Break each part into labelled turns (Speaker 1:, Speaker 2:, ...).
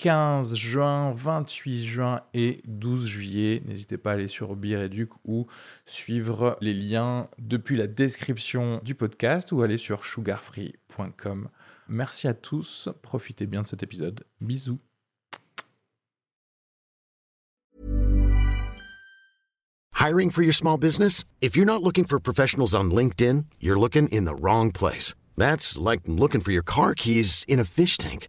Speaker 1: 15 juin, 28 juin et 12 juillet. N'hésitez pas à aller sur Bireduc ou suivre les liens depuis la description du podcast ou aller sur sugarfree.com. Merci à tous, profitez bien de cet épisode. Bisous.
Speaker 2: Hiring for your small business? If you're not looking for professionals on LinkedIn, you're looking in the wrong place. That's like looking for your car keys in a fish tank.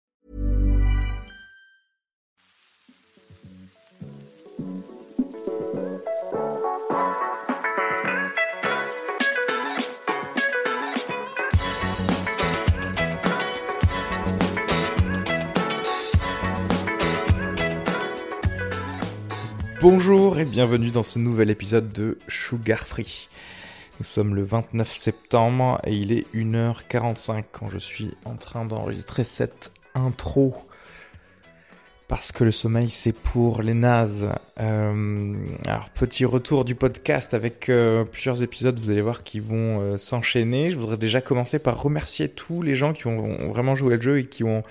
Speaker 1: Bonjour et bienvenue dans ce nouvel épisode de Sugar Free. Nous sommes le 29 septembre et il est 1h45 quand je suis en train d'enregistrer cette intro. Parce que le sommeil c'est pour les nazes. Euh, alors petit retour du podcast avec euh, plusieurs épisodes, vous allez voir qui vont euh, s'enchaîner. Je voudrais déjà commencer par remercier tous les gens qui ont, vraiment joué le jeu et qui ont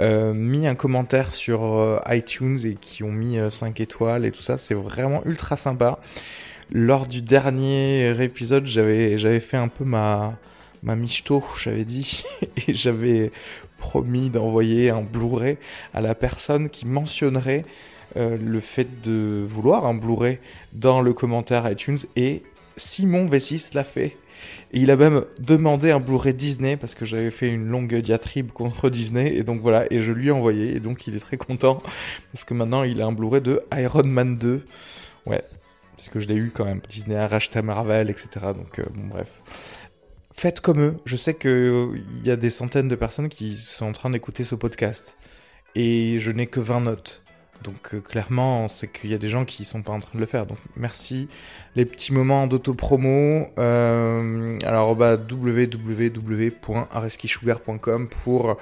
Speaker 1: mis un commentaire sur iTunes et qui ont mis 5 étoiles et tout ça. C'est vraiment ultra sympa. Lors du dernier épisode, j'avais j'avais fait un peu ma ma j'avais dit, et j'avais promis d'envoyer un Blu-ray à la personne qui mentionnerait euh, le fait de vouloir un Blu-ray dans le commentaire iTunes et Simon V6 l'a fait. Il a même demandé un Blu-ray Disney parce que j'avais fait une longue diatribe contre Disney et donc voilà et je lui ai envoyé et donc il est très content parce que maintenant il a un Blu-ray de Iron Man 2. Ouais, parce que je l'ai eu quand même. Disney a racheté Marvel, etc. Donc euh, bon bref faites comme eux. Je sais qu'il y a des centaines de personnes qui sont en train d'écouter ce podcast. Et je n'ai que 20 notes. Donc euh, clairement, c'est qu'il y a des gens qui sont pas en train de le faire. Donc merci. Les petits moments d'auto-promo. Euh, alors bah, www.areskisugar.com pour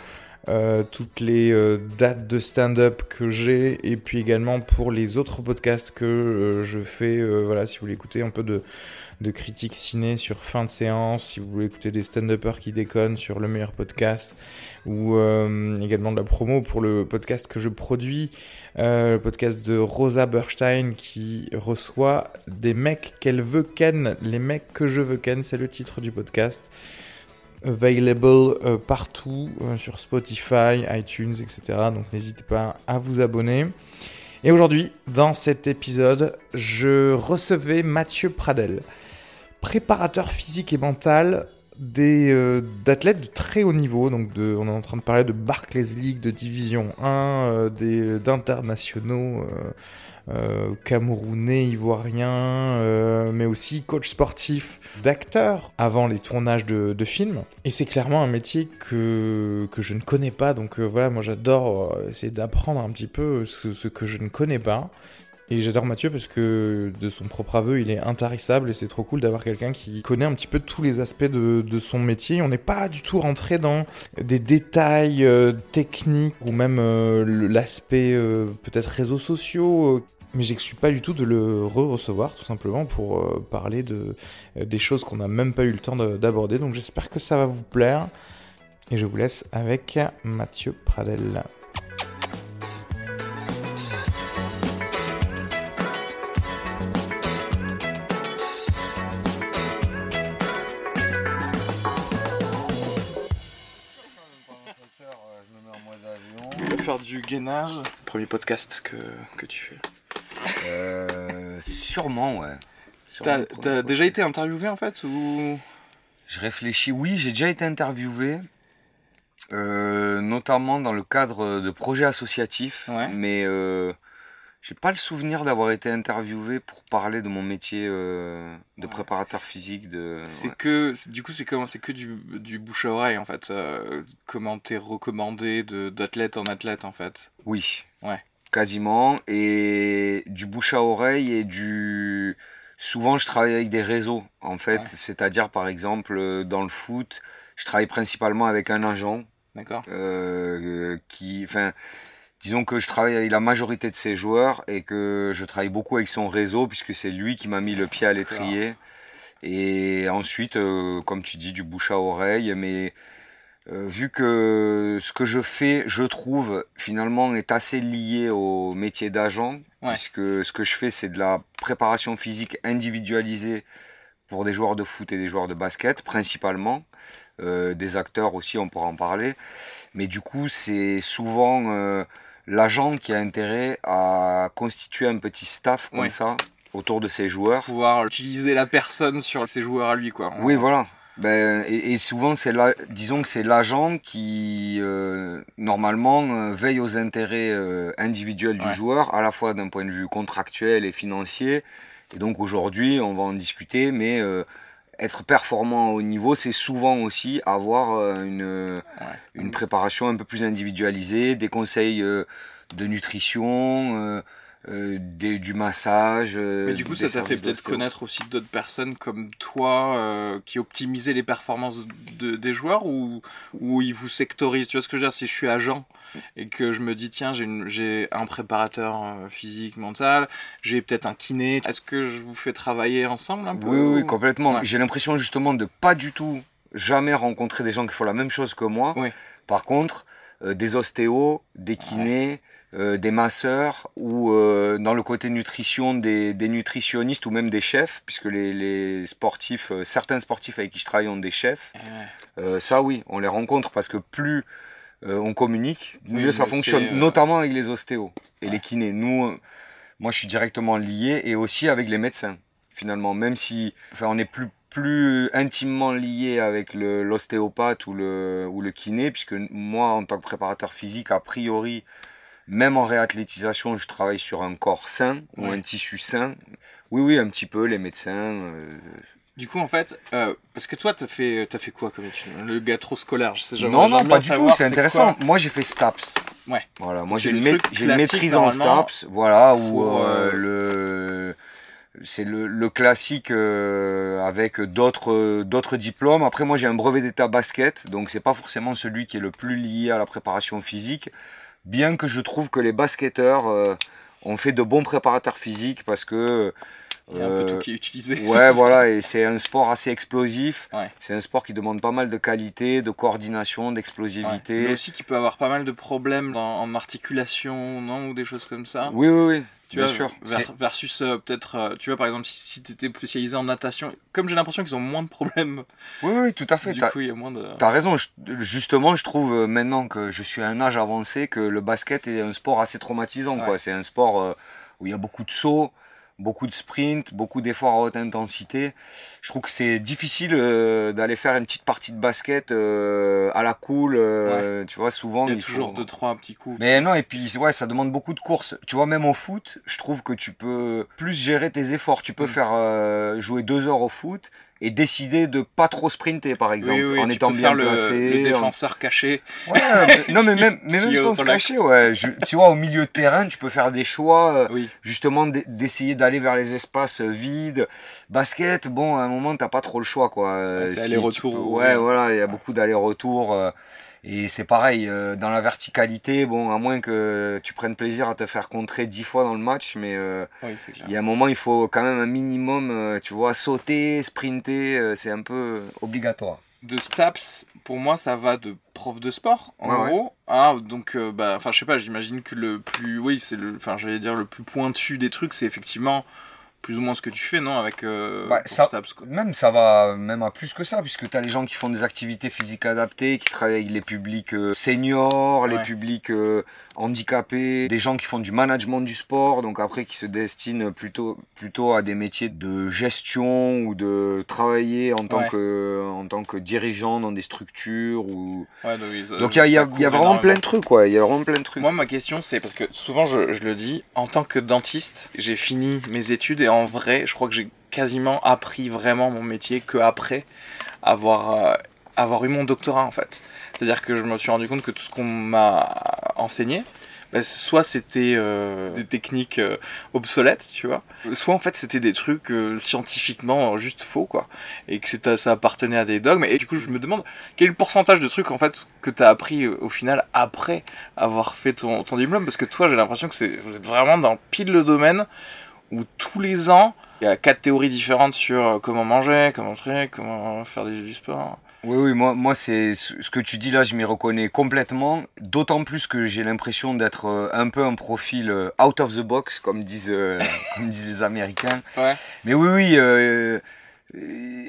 Speaker 1: euh, toutes les euh, dates de stand-up que j'ai et puis également pour les autres podcasts que euh, je fais. voilà, si vous voulez écouter un peu de de critiques ciné sur fin de séance, si vous voulez écouter des stand-uppers qui déconnent sur le meilleur podcast, ou également de la promo pour le podcast que je produis, le podcast de Rosa Berstein qui reçoit des mecs qu'elle veut ken, les mecs que je veux ken, c'est le titre du podcast. Available euh, partout euh, sur Spotify, iTunes, etc. Donc n'hésitez pas à vous abonner. Et aujourd'hui, dans cet épisode, je recevais Mathieu Pradel préparateur physique et mental des euh, d'athlètes de très haut niveau donc on est en train de parler de Barclays League de division 1 euh, des d'internationaux euh, camerounais, ivoiriens, euh, mais aussi coach sportif, d'acteur avant les tournages de, films. Et c'est clairement un métier que, que je ne connais pas, donc euh, voilà, moi j'adore essayer d'apprendre un petit peu ce, que je ne connais pas. Et j'adore Mathieu parce que de son propre aveu, il est intarissable et c'est trop cool d'avoir quelqu'un qui connaît un petit peu tous les aspects de, son métier. On n'est pas du tout rentré dans des détails techniques ou même l'aspect peut-être réseaux sociaux. Mais j'exclus pas du tout de le re-recevoir tout simplement pour euh, parler de euh, des choses qu'on n'a même pas eu le temps de- d'aborder. Donc j'espère que ça va vous plaire. Et je vous laisse avec Mathieu Pradel. Faire du gainage. Premier podcast que, que tu fais.
Speaker 3: Euh, sûrement, ouais.
Speaker 1: T'as
Speaker 3: Sûrement
Speaker 1: t'as déjà été interviewé en fait ou?
Speaker 3: Je réfléchis, oui, j'ai déjà été interviewé. Euh, notamment dans le cadre de projets associatifs,
Speaker 1: Ouais.
Speaker 3: mais euh, j'ai pas le souvenir d'avoir été interviewé pour parler de mon métier euh, de
Speaker 1: Ouais.
Speaker 3: préparateur physique. De...
Speaker 1: C'est
Speaker 3: ouais.
Speaker 1: que, du coup, c'est comment, c'est que du, du bouche à oreille en fait. Comment t'es recommandé de d'athlète en athlète en fait?
Speaker 3: Oui.
Speaker 1: Ouais.
Speaker 3: Quasiment. Et du bouche à oreille et du. Souvent, je travaille avec des réseaux, en fait.
Speaker 1: Ouais.
Speaker 3: C'est-à-dire, par exemple, euh, dans le foot, je travaille principalement avec un agent
Speaker 1: D'accord.
Speaker 3: euh, qui. Enfin. Disons que je travaille avec la majorité de ses joueurs et que je travaille beaucoup avec son réseau puisque c'est lui qui m'a mis le pied à l'étrier. Et ensuite, euh, comme tu dis, du bouche à oreille. Mais vu que ce que je fais, je trouve, finalement, est assez lié au métier d'agent,
Speaker 1: Ouais.
Speaker 3: puisque ce que je fais, c'est de la préparation physique individualisée pour des joueurs de foot et des joueurs de basket, principalement. Euh, des acteurs aussi, on pourra en parler. Mais du coup, c'est souvent euh, l'agent qui a intérêt à constituer un petit staff comme
Speaker 1: Ouais.
Speaker 3: ça autour de ses joueurs.
Speaker 1: Pouvoir utiliser la personne sur ses joueurs à lui quoi.
Speaker 3: Oui, voilà. Ben, et, et souvent, c'est la, disons que c'est l'agent qui, euh, normalement, euh, veille aux intérêts euh, individuels du
Speaker 1: Ouais.
Speaker 3: joueur, à la fois d'un point de vue contractuel et financier. Et donc aujourd'hui, on va en discuter, mais euh, être performant au niveau, c'est souvent aussi avoir euh, une,
Speaker 1: Ouais.
Speaker 3: une préparation un peu plus individualisée, des conseils euh, de nutrition, euh, des- du massage. euh,
Speaker 1: Mais du coup, ça t'a fait peut-être connaître aussi d'autres personnes comme toi euh, qui optimisaient les performances de- des joueurs ou, ou ils vous sectorisent? Tu vois ce que je veux dire? Si je suis agent et que je me dis, tiens, j'ai un préparateur physique, mental, j'ai peut-être un kiné, est-ce que je vous fais travailler ensemble un peu
Speaker 3: Oui, oui,
Speaker 1: ou-
Speaker 3: complètement.
Speaker 1: Ouais.
Speaker 3: J'ai l'impression justement de pas du tout jamais rencontrer des gens qui font la même chose que moi.
Speaker 1: Oui.
Speaker 3: Par contre, des ostéos, des kinés, des masseurs ou euh, dans le côté nutrition, des, des nutritionnistes ou même des chefs, puisque les, les sportifs, euh, certains sportifs avec qui je travaille ont des chefs.
Speaker 1: Ouais.
Speaker 3: Euh, ça, oui, on les rencontre parce que plus euh, on communique,
Speaker 1: Oui,
Speaker 3: mieux ça fonctionne,
Speaker 1: euh,
Speaker 3: notamment avec les ostéos et
Speaker 1: Ouais.
Speaker 3: les kinés. Nous, euh, moi, je suis directement lié et aussi avec les médecins, finalement, même si enfin, on est plus plus intimement lié avec l'ostéopathe ou le, ou le kiné, puisque moi, en tant que préparateur physique, a priori, même en réathlétisation, je travaille sur un corps sain ou
Speaker 1: Ouais.
Speaker 3: un tissu sain. Oui, oui, un petit peu, les médecins. euh,
Speaker 1: Du coup, en fait, euh, parce que toi, t'as fait, t'as fait quoi comme étude? Le gars trop scolaire, je sais jamais.
Speaker 3: Non, non, pas du tout, c'est intéressant. Moi, j'ai fait STAPS.
Speaker 1: Ouais.
Speaker 3: Voilà, moi j'ai
Speaker 1: le
Speaker 3: une, maîtrise en STAPS, voilà, où euh, le c'est le, le classique euh, avec d'autres d'autres diplômes. Après, moi j'ai un brevet d'état basket, donc c'est pas forcément celui qui est le plus lié à la préparation physique, bien que je trouve que les basketteurs euh, ont fait de bons préparateurs physiques parce que
Speaker 1: Il y a un peu
Speaker 3: euh,
Speaker 1: tout qui est utilisé.
Speaker 3: Ouais, voilà, et c'est un sport assez explosif.
Speaker 1: Ouais.
Speaker 3: C'est un sport qui demande pas mal de qualité, de coordination,
Speaker 1: Ouais.
Speaker 3: d'explosivité.
Speaker 1: Mais aussi qui peut avoir pas mal de problèmes dans- en articulation, non Ou des choses comme ça.
Speaker 3: Oui, oui, oui,
Speaker 1: Tu
Speaker 3: bien
Speaker 1: vois,
Speaker 3: sûr.
Speaker 1: versus euh, peut-être, euh, tu vois, par exemple, si, tu étais spécialisé en natation, comme j'ai l'impression qu'ils ont moins de problèmes,
Speaker 3: Oui, oui, tout à fait.
Speaker 1: du coup, il y a moins de.
Speaker 3: t'as raison. Je- justement, je trouve euh, maintenant que je suis à un âge avancé que le basket est un sport assez traumatisant.
Speaker 1: Ouais.
Speaker 3: quoi. C'est un sport euh, où il y a beaucoup de sauts, beaucoup de sprints, beaucoup d'efforts à haute intensité. Je trouve que c'est difficile euh, d'aller faire une petite partie de basket euh, à la cool. euh, Tu vois, souvent.
Speaker 1: Il y a
Speaker 3: il
Speaker 1: toujours
Speaker 3: faut-
Speaker 1: deux, trois petits coups.
Speaker 3: Mais non, et puis ouais, ça demande beaucoup de courses. Tu vois, même au foot, je trouve que tu peux plus gérer tes efforts. Tu peux
Speaker 1: Mm.
Speaker 3: faire jouer deux heures au foot et décider de pas trop sprinter, par exemple,
Speaker 1: oui, oui,
Speaker 3: en étant bien
Speaker 1: le,
Speaker 3: placé.
Speaker 1: le
Speaker 3: en-
Speaker 1: défenseur caché.
Speaker 3: Ouais, mais- non, mais même, mais même sans se cacher, ouais. Je- tu vois, au milieu de terrain, tu peux faire des choix. euh,
Speaker 1: Oui.
Speaker 3: justement d'essayer d'aller vers les espaces euh, vides. Basket, bon, à un moment, t'as pas trop le choix, quoi. Euh,
Speaker 1: Ouais, c'est
Speaker 3: si
Speaker 1: aller-retour,
Speaker 3: peux-
Speaker 1: ouais.
Speaker 3: Ouais, voilà, il y a beaucoup d'allers-retours. Et c'est pareil, euh, dans la verticalité, bon, à moins que tu prennes plaisir à te faire contrer dix fois dans le match, mais euh,
Speaker 1: Oui,
Speaker 3: il y a un moment, il faut quand même un minimum, euh, tu vois, sauter, sprinter, c'est un peu obligatoire.
Speaker 1: de STAPS, pour moi, ça va de prof de sport, en
Speaker 3: Ouais, ouais.
Speaker 1: gros. Ah, donc, bah, enfin, je sais pas, j'imagine que le plus, oui, c'est le, enfin, j'allais dire le plus pointu des trucs, c'est effectivement plus ou moins ce que tu fais, non Avec euh, pour
Speaker 3: ça-
Speaker 1: Stabs.
Speaker 3: Même ça va même à plus que ça, puisque tu as les gens qui font des activités physiques adaptées, qui travaillent avec les publics euh, seniors, les publics euh, handicapés, des gens qui font du management du sport, donc après qui se destinent plutôt, plutôt à des métiers de gestion ou de travailler en tant,
Speaker 1: Ouais.
Speaker 3: que, en tant que dirigeant dans des structures. Ou...
Speaker 1: Ouais, donc,
Speaker 3: il y a, y a- y a vraiment plein de trucs, quoi. Il y a vraiment plein de trucs.
Speaker 1: Moi, ma question, c'est parce que souvent, je, je le dis, en tant que dentiste, j'ai fini mes études et en vrai, je crois que j'ai quasiment appris vraiment mon métier que après avoir, euh, avoir eu mon doctorat, en fait. C'est-à-dire que je me suis rendu compte que tout ce qu'on m'a enseigné, bah, soit c'était euh, des techniques euh, obsolètes, tu vois, soit en fait c'était des trucs scientifiquement juste faux, quoi, et que ça appartenait à des dogmes. Et du coup, je me demande quel est le pourcentage de trucs en fait que tu as appris au final après avoir fait ton, ton diplôme parce que toi j'ai l'impression que vous êtes vraiment dans pile le domaine où tous les ans il y a quatre théories différentes sur euh, comment manger, comment truc, comment faire du, du sport.
Speaker 3: Oui, oui, moi, moi c'est ce que tu dis là, je m'y reconnais complètement. D'autant plus que j'ai l'impression d'être euh, un peu un profil euh, out of the box, comme disent, comme disent les Américains.
Speaker 1: Ouais.
Speaker 3: Mais oui, oui, euh,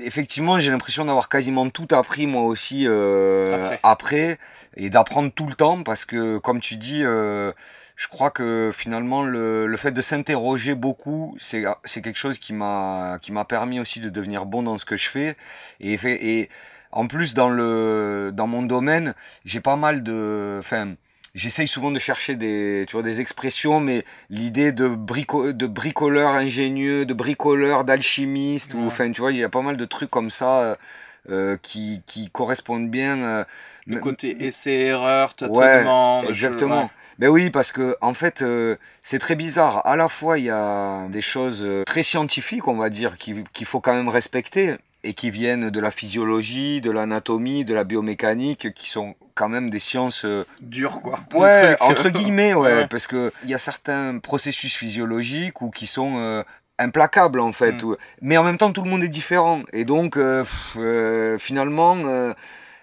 Speaker 3: effectivement, j'ai l'impression d'avoir quasiment tout appris moi aussi euh,
Speaker 1: Après.
Speaker 3: après. et d'apprendre tout le temps parce que, comme tu dis, euh, je crois que finalement le, le fait de s'interroger beaucoup, c'est c'est quelque chose qui m'a qui m'a permis aussi de devenir bon dans ce que je fais et, fait- et en plus dans le dans mon domaine, j'ai pas mal de enfin J'essaye souvent de chercher des, tu vois, des expressions, mais l'idée de, brico de bricoleur ingénieux, de bricoleur, d'alchimiste, ou enfin, tu vois, il y a pas mal de trucs comme ça euh, euh, qui, qui correspondent bien. euh,
Speaker 1: Le côté essai-erreur, tâtonnement.
Speaker 3: Exactement.
Speaker 1: ouais.
Speaker 3: Ben oui, parce que en fait, euh, c'est très bizarre. À la fois, il y a des choses euh, très scientifiques, on va dire, qui- qu'il faut quand même respecter et qui viennent de la physiologie, de l'anatomie, de la biomécanique, qui sont quand même des sciences euh,
Speaker 1: Dur quoi.
Speaker 3: Ouais, entre guillemets, ouais,
Speaker 1: Ouais.
Speaker 3: parce que il y a certains processus physiologiques ou qui sont euh, implacables en fait,
Speaker 1: Mm.
Speaker 3: mais en même temps tout le monde est différent et donc euh, pff, finalement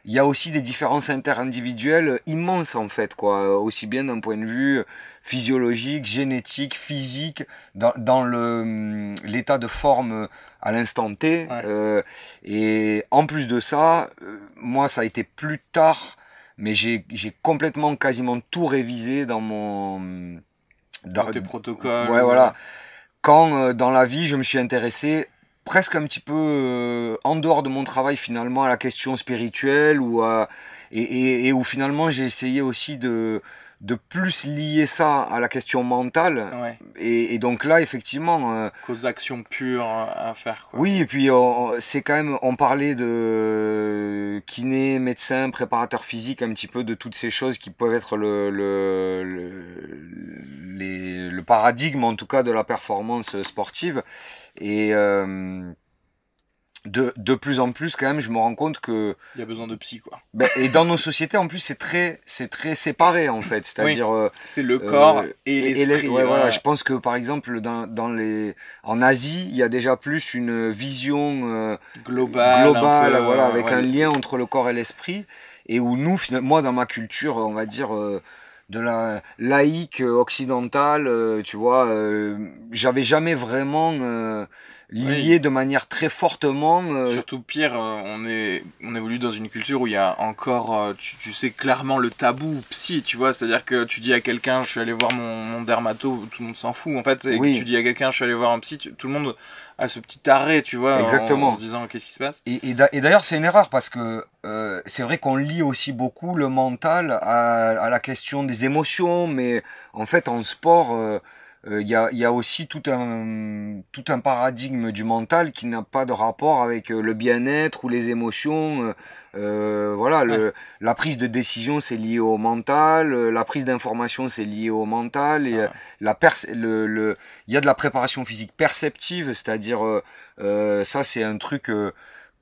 Speaker 3: il y a aussi des différences interindividuelles immenses en fait quoi, aussi bien d'un point de vue physiologique, génétique, physique, dans, dans le hum, l'état de forme à l'instant T.
Speaker 1: Ouais.
Speaker 3: euh, et en plus de ça, euh, moi ça a été plus tard mais j'ai complètement quasiment tout révisé dans mon
Speaker 1: Dans tes protocoles.
Speaker 3: ouais voilà quand euh, dans la vie je me suis intéressé presque un petit peu euh, en dehors de mon travail finalement à la question spirituelle ou à, et, et, et où finalement j'ai essayé aussi de de plus lier ça à la question mentale
Speaker 1: Ouais.
Speaker 3: et, et donc là effectivement euh,
Speaker 1: Qu'aux actions pures à faire quoi.
Speaker 3: oui, et puis on- c'est quand même, on parlait de kiné, médecin, préparateur physique, un petit peu de toutes ces choses qui peuvent être le, le, le, les- le paradigme en tout cas de la performance sportive. Et euh, de, de plus en plus quand même, je me rends compte que
Speaker 1: Il y a besoin de psy quoi.
Speaker 3: ben, et dans nos sociétés en plus c'est très c'est très séparé en fait, c'est-à-dire euh,
Speaker 1: C'est le corps
Speaker 3: euh,
Speaker 1: et
Speaker 3: et
Speaker 1: l'esprit.
Speaker 3: les- ouais, voilà, je pense que par exemple dans, dans les en Asie, il y a déjà plus une vision euh,
Speaker 1: global.
Speaker 3: globale,
Speaker 1: peu,
Speaker 3: voilà, avec
Speaker 1: ouais,
Speaker 3: un lien entre le corps et l'esprit, et où nous, moi dans ma culture, on va dire euh, de la laïque occidentale, euh, tu vois, euh, j'avais jamais vraiment euh, lié de manière très fortement. euh,
Speaker 1: Surtout pire, on est on évolue dans une culture où il y a encore, tu, tu sais clairement le tabou psy, tu vois, c'est-à-dire que tu dis à quelqu'un, je suis allé voir mon, mon dermato, tout le monde s'en fout en fait, et
Speaker 3: Oui.
Speaker 1: que tu dis à quelqu'un, je suis allé voir un psy, tu- tout le monde a ce petit arrêt, tu vois, en-
Speaker 3: Exactement.
Speaker 1: en, se disant qu'est-ce qui se passe?
Speaker 3: Et d'ailleurs, c'est une erreur parce que euh, c'est vrai qu'on lie aussi beaucoup le mental à, à la question des émotions, mais en fait, en sport, euh, euh, il y, a, y a aussi tout un, tout un paradigme du mental qui n'a pas de rapport avec euh, le bien-être ou les émotions. euh, euh, voilà, le, la prise de décision, c'est lié au mental, euh, la prise d'information, c'est lié au mental. Et,
Speaker 1: Ça,
Speaker 3: la perce- le, le, il y a de la préparation physique perceptive, c'est-à-dire euh, euh, ça c'est un truc euh,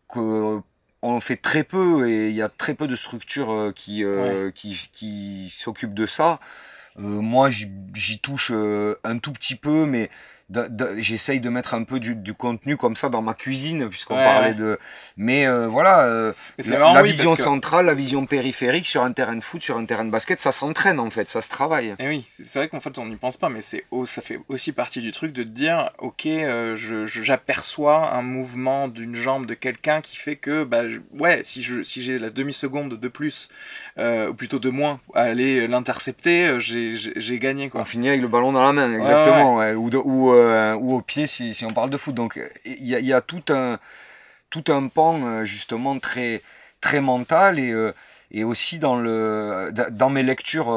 Speaker 3: que on fait très peu et il y a très peu de structures euh, qui euh, qui, qui s'occupent de ça. Euh, moi j'y touche euh, un tout petit peu, mais j'essaye de mettre un peu du, du, contenu comme ça dans ma cuisine puisqu'on parlait de mais euh, voilà euh, la, vision centrale la vision périphérique sur un terrain de foot sur un terrain de basket ça s'entraîne en fait ça se travaille. Et
Speaker 1: eh oui c'est vrai qu'en fait on n'y pense pas mais c'est ça fait aussi partie du truc de dire ok euh, j'aperçois un mouvement d'une jambe de quelqu'un qui fait que bah ouais si je si j'ai la demi seconde de plus ou plutôt de moins à aller l'intercepter j'ai gagné quoi.
Speaker 3: On finit avec le ballon dans la main exactement ou, ou euh, ou au pied si, si, on parle de foot. Donc il y a, y a, tout un tout un pan euh, justement très très mental et euh, et aussi dans le dans mes lectures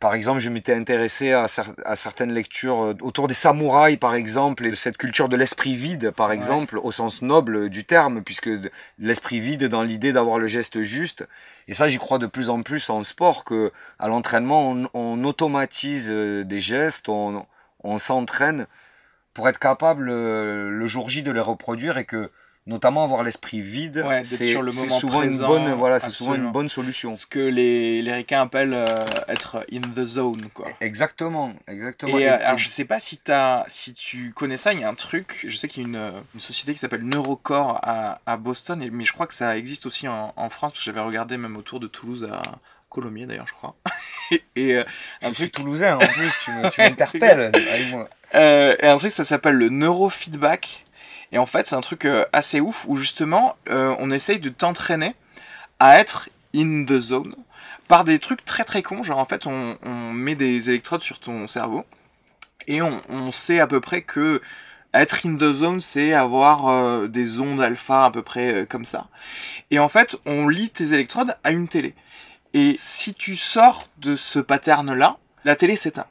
Speaker 3: par exemple, je m'étais intéressé à, à, certaines lectures autour des samouraïs, par exemple, et de cette culture de l'esprit vide, par exemple, au sens noble du terme, puisque l'esprit vide dans l'idée d'avoir le geste juste. Et ça, j'y crois de plus en plus en sport, que à l'entraînement, on, on, automatise des gestes, on, on s'entraîne pour être capable euh, le jour J de les reproduire et que notamment avoir l'esprit vide, c'est souvent une bonne voilà, c'est souvent une bonne solution.
Speaker 1: Ce que les les ricains appellent euh, être in the zone quoi.
Speaker 3: Exactement, exactement.
Speaker 1: Et, euh, alors je sais pas si as, si tu connais ça, il y a un truc, je sais qu'il y a une, une société qui s'appelle Neurocore à, à Boston et, mais je crois que ça existe aussi en, en France parce que j'avais regardé même autour de Toulouse à Colomiers d'ailleurs, je crois.
Speaker 3: et euh, un truc toulousain en plus, tu m'interpelles.
Speaker 1: Euh, et un truc, ça s'appelle le neurofeedback. Et en fait, c'est un truc euh, assez ouf où justement, on essaye de t'entraîner à être in the zone par des trucs très très cons. Genre en fait, on, on met des électrodes sur ton cerveau et on, on, sait à peu près que être in the zone, c'est avoir des ondes alpha à peu près comme ça. Et en fait, on lit tes électrodes à une télé. Et si tu sors de ce pattern-là, la télé s'éteint.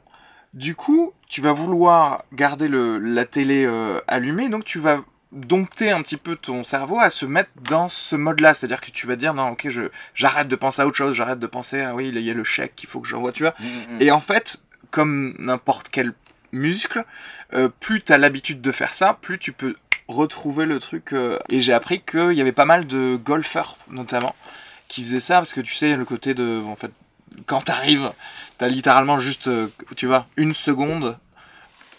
Speaker 1: Du coup, tu vas vouloir garder le, la télé euh, allumée, donc tu vas dompter un petit peu ton cerveau à se mettre dans ce mode-là. C'est-à-dire que tu vas dire, non, ok, je, j'arrête de penser à autre chose, j'arrête de penser, ah oui, il y a le chèque qu'il faut que j'envoie, tu vois. Mm, mm, mm. Et en fait, comme n'importe quel muscle, euh, plus tu as l'habitude de faire ça, plus tu peux retrouver le truc. Euh, et j'ai appris qu'il y avait pas mal de golfeurs, notamment, qui faisait ça parce que tu sais le côté de en fait quand t'arrives t'as littéralement juste euh, tu vois une seconde.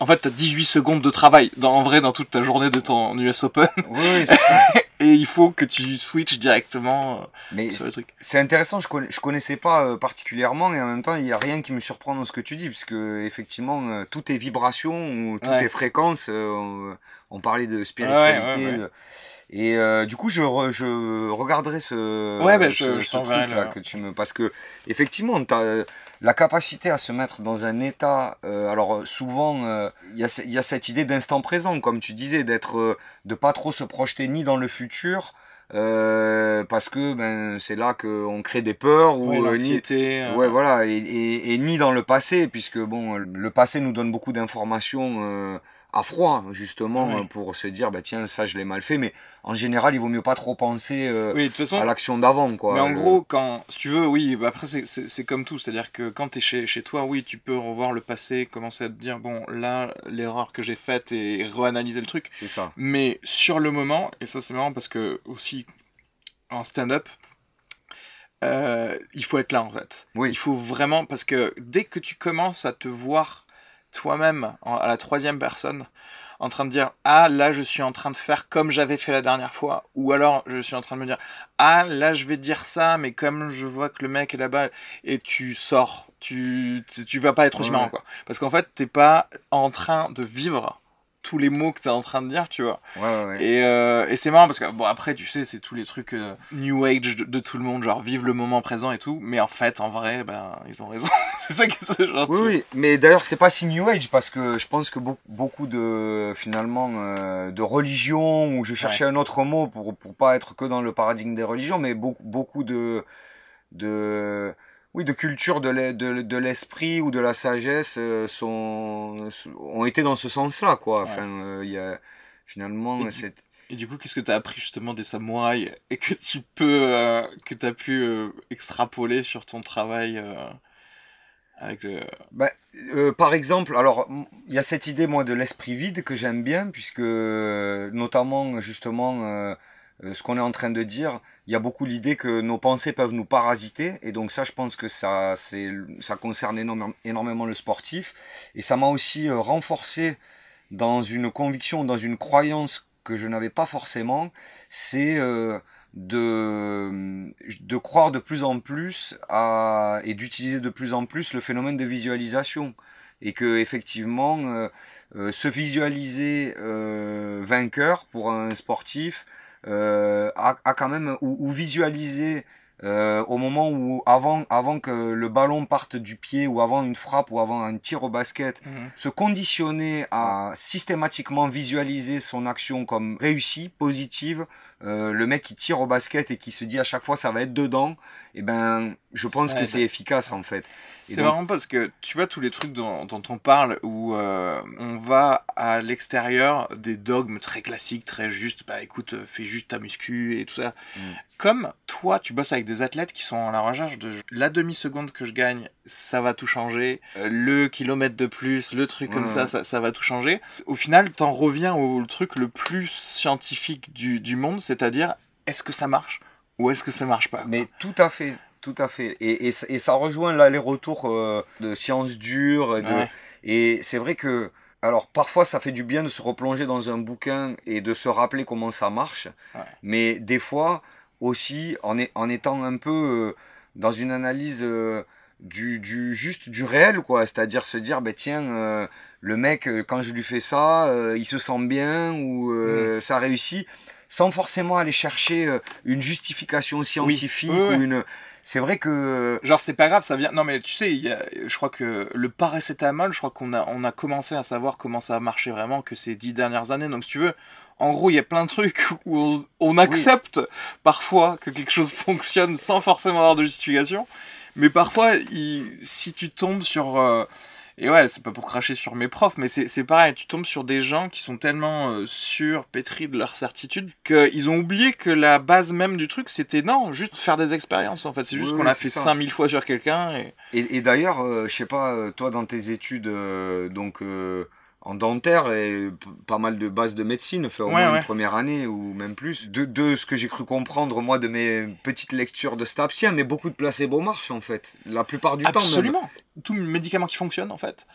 Speaker 1: En fait t'as 18 secondes de travail dans, en vrai dans toute ta journée de ton US Open.
Speaker 3: Oui, c'est ça.
Speaker 1: et il faut que tu switches directement euh,
Speaker 3: mais sur le truc. c'est intéressant je, connais, je connaissais pas euh, particulièrement et en même temps il y a rien qui me surprend dans ce que tu dis puisque effectivement tout est vibration tout est fréquence on, parlait de spiritualité et euh, du coup, je, je regarderai ce,
Speaker 1: ouais, ben, je, ce,
Speaker 3: truc là que tu me parce que effectivement, as la capacité à se mettre dans un état. Euh, alors souvent, euh, il y, a, y, a, cette idée d'instant présent, comme tu disais, d'être, de pas trop se projeter ni dans le futur. parce que ben c'est là qu'on crée des peurs ou
Speaker 1: ouais, ni
Speaker 3: ouais voilà et, et, et, ni dans le passé puisque bon le passé nous donne beaucoup d'informations à froid justement pour se dire bah tiens ça je l'ai mal fait mais en général, il vaut mieux pas trop penser euh, à l'action d'avant. Quoi.
Speaker 1: Mais en gros, quand, si tu veux, oui, bah, après, c'est comme tout. C'est-à-dire que quand tu es chez, chez toi, oui, tu peux revoir le passé, commencer à te dire, bon, là, l'erreur que j'ai faite et réanalyser le truc.
Speaker 3: C'est ça.
Speaker 1: Mais sur le moment, et ça, c'est marrant parce que aussi, en stand-up, euh, il faut être là en fait.
Speaker 3: Oui.
Speaker 1: Il faut vraiment parce que dès que tu commences à te voir toi-même à la troisième personne, en train de dire ah là je suis en train de faire comme j'avais fait la dernière fois ou alors je suis en train de me dire ah là je vais dire ça mais comme je vois que le mec est là-bas et tu sors tu tu vas pas être aussi marrant quoi parce qu'en fait t'es pas en train de vivre tous les mots que tu es en train de dire, tu vois.
Speaker 3: Ouais, ouais,
Speaker 1: Et, euh, et c'est marrant parce que, bon, après, tu sais, c'est tous les trucs euh, New Age de, tout le monde, genre vivre le moment présent et tout. Mais en fait, en vrai, ben, ils ont raison. c'est ça qui est genre.
Speaker 3: Oui, oui. Mais d'ailleurs, c'est pas si New Age parce que je pense que beaucoup de, finalement, euh, de religions, ou je cherchais un autre mot pour, pour pas être que dans le paradigme des religions, mais beaucoup, beaucoup de, de, oui, de culture de l'esprit ou de la sagesse euh, sont, ont été dans ce sens-là, quoi. Enfin, euh, y a finalement
Speaker 1: et Du, et du coup, qu'est-ce que tu as appris justement des samouraïs et que tu peux, euh, que tu as pu extrapoler sur ton travail avec le...
Speaker 3: Bah, par exemple, alors, il y a cette idée, moi, de l'esprit vide que j'aime bien, puisque notamment, justement, ce qu'on est en train de dire, il y a beaucoup l'idée que nos pensées peuvent nous parasiter, et donc ça, je pense que ça, c'est, ça concerne énormément, le sportif, et ça m'a aussi euh, renforcé dans une conviction, dans une croyance que je n'avais pas forcément, c'est euh, de, de croire de plus en plus à, et d'utiliser de plus en plus le phénomène de visualisation. Et que effectivement, euh, euh, se visualiser vainqueur pour un sportif a, a, quand même ou, ou visualiser euh, au moment où avant avant que le ballon parte du pied ou avant une frappe ou avant un tir au basket, mhm. se conditionner à systématiquement visualiser son action comme réussie, positive, euh, le mec qui tire au basket et qui se dit à chaque fois ça va être dedans, et eh ben je pense que c'est efficace en fait.
Speaker 1: C'est vraiment parce que tu vois tous les trucs dont, on parle où euh, on va à l'extérieur des dogmes très classiques, très justes, bah écoute, euh, fais juste ta muscu et tout ça. Mm. Comme toi, tu bosses avec des athlètes qui sont à la recherche de la demi-seconde que je gagne, ça va tout changer. Le kilomètre de plus, le truc comme ça, ça, va tout changer. Au final, t'en reviens au truc le plus scientifique du, du monde, c'est-à-dire est-ce que ça marche ou est-ce que ça marche pas
Speaker 3: Mais tout à fait, tout à fait. Et, et, ça rejoint l'aller-retour euh, de sciences dures. Et, c'est vrai que, alors parfois ça fait du bien de se replonger dans un bouquin et de se rappeler comment ça marche. Mais des fois aussi, en, est, en étant un peu euh, dans une analyse euh, du, du, juste du réel, quoi. C'est-à-dire se dire, ben tiens, le mec, quand je lui fais ça, il se sent bien ou mm. ça réussit sans forcément aller chercher une justification scientifique ou une c'est vrai que
Speaker 1: genre c'est pas grave ça vient non mais tu sais je crois que le paracétamol je crois qu'on a on a commencé à savoir comment ça a marché vraiment que ces dix dernières années donc si tu veux en gros, il y a plein de trucs où on, accepte parfois que quelque chose fonctionne sans forcément avoir de justification. Mais parfois, si tu tombes sur euh, et ouais, c'est pas pour cracher sur mes profs, mais c'est pareil, tu tombes sur des gens qui sont tellement euh, sûrs, pétris de leur certitude, qu'ils ont oublié que la base même du truc, c'était non, juste faire des expériences en fait. C'est juste qu'on a fait 5000 fois sur quelqu'un. Et,
Speaker 3: et, d'ailleurs, euh, je sais pas, euh, toi dans tes études, donc en dentaire et pas mal de bases de médecine, fait au moins une première année ou même plus. De, de ce que j'ai cru comprendre, moi, de mes petites lectures de Stapsien, mais beaucoup de placebo marchent, en fait. La plupart du temps,
Speaker 1: Absolument. Tout médicament qui fonctionne, en fait,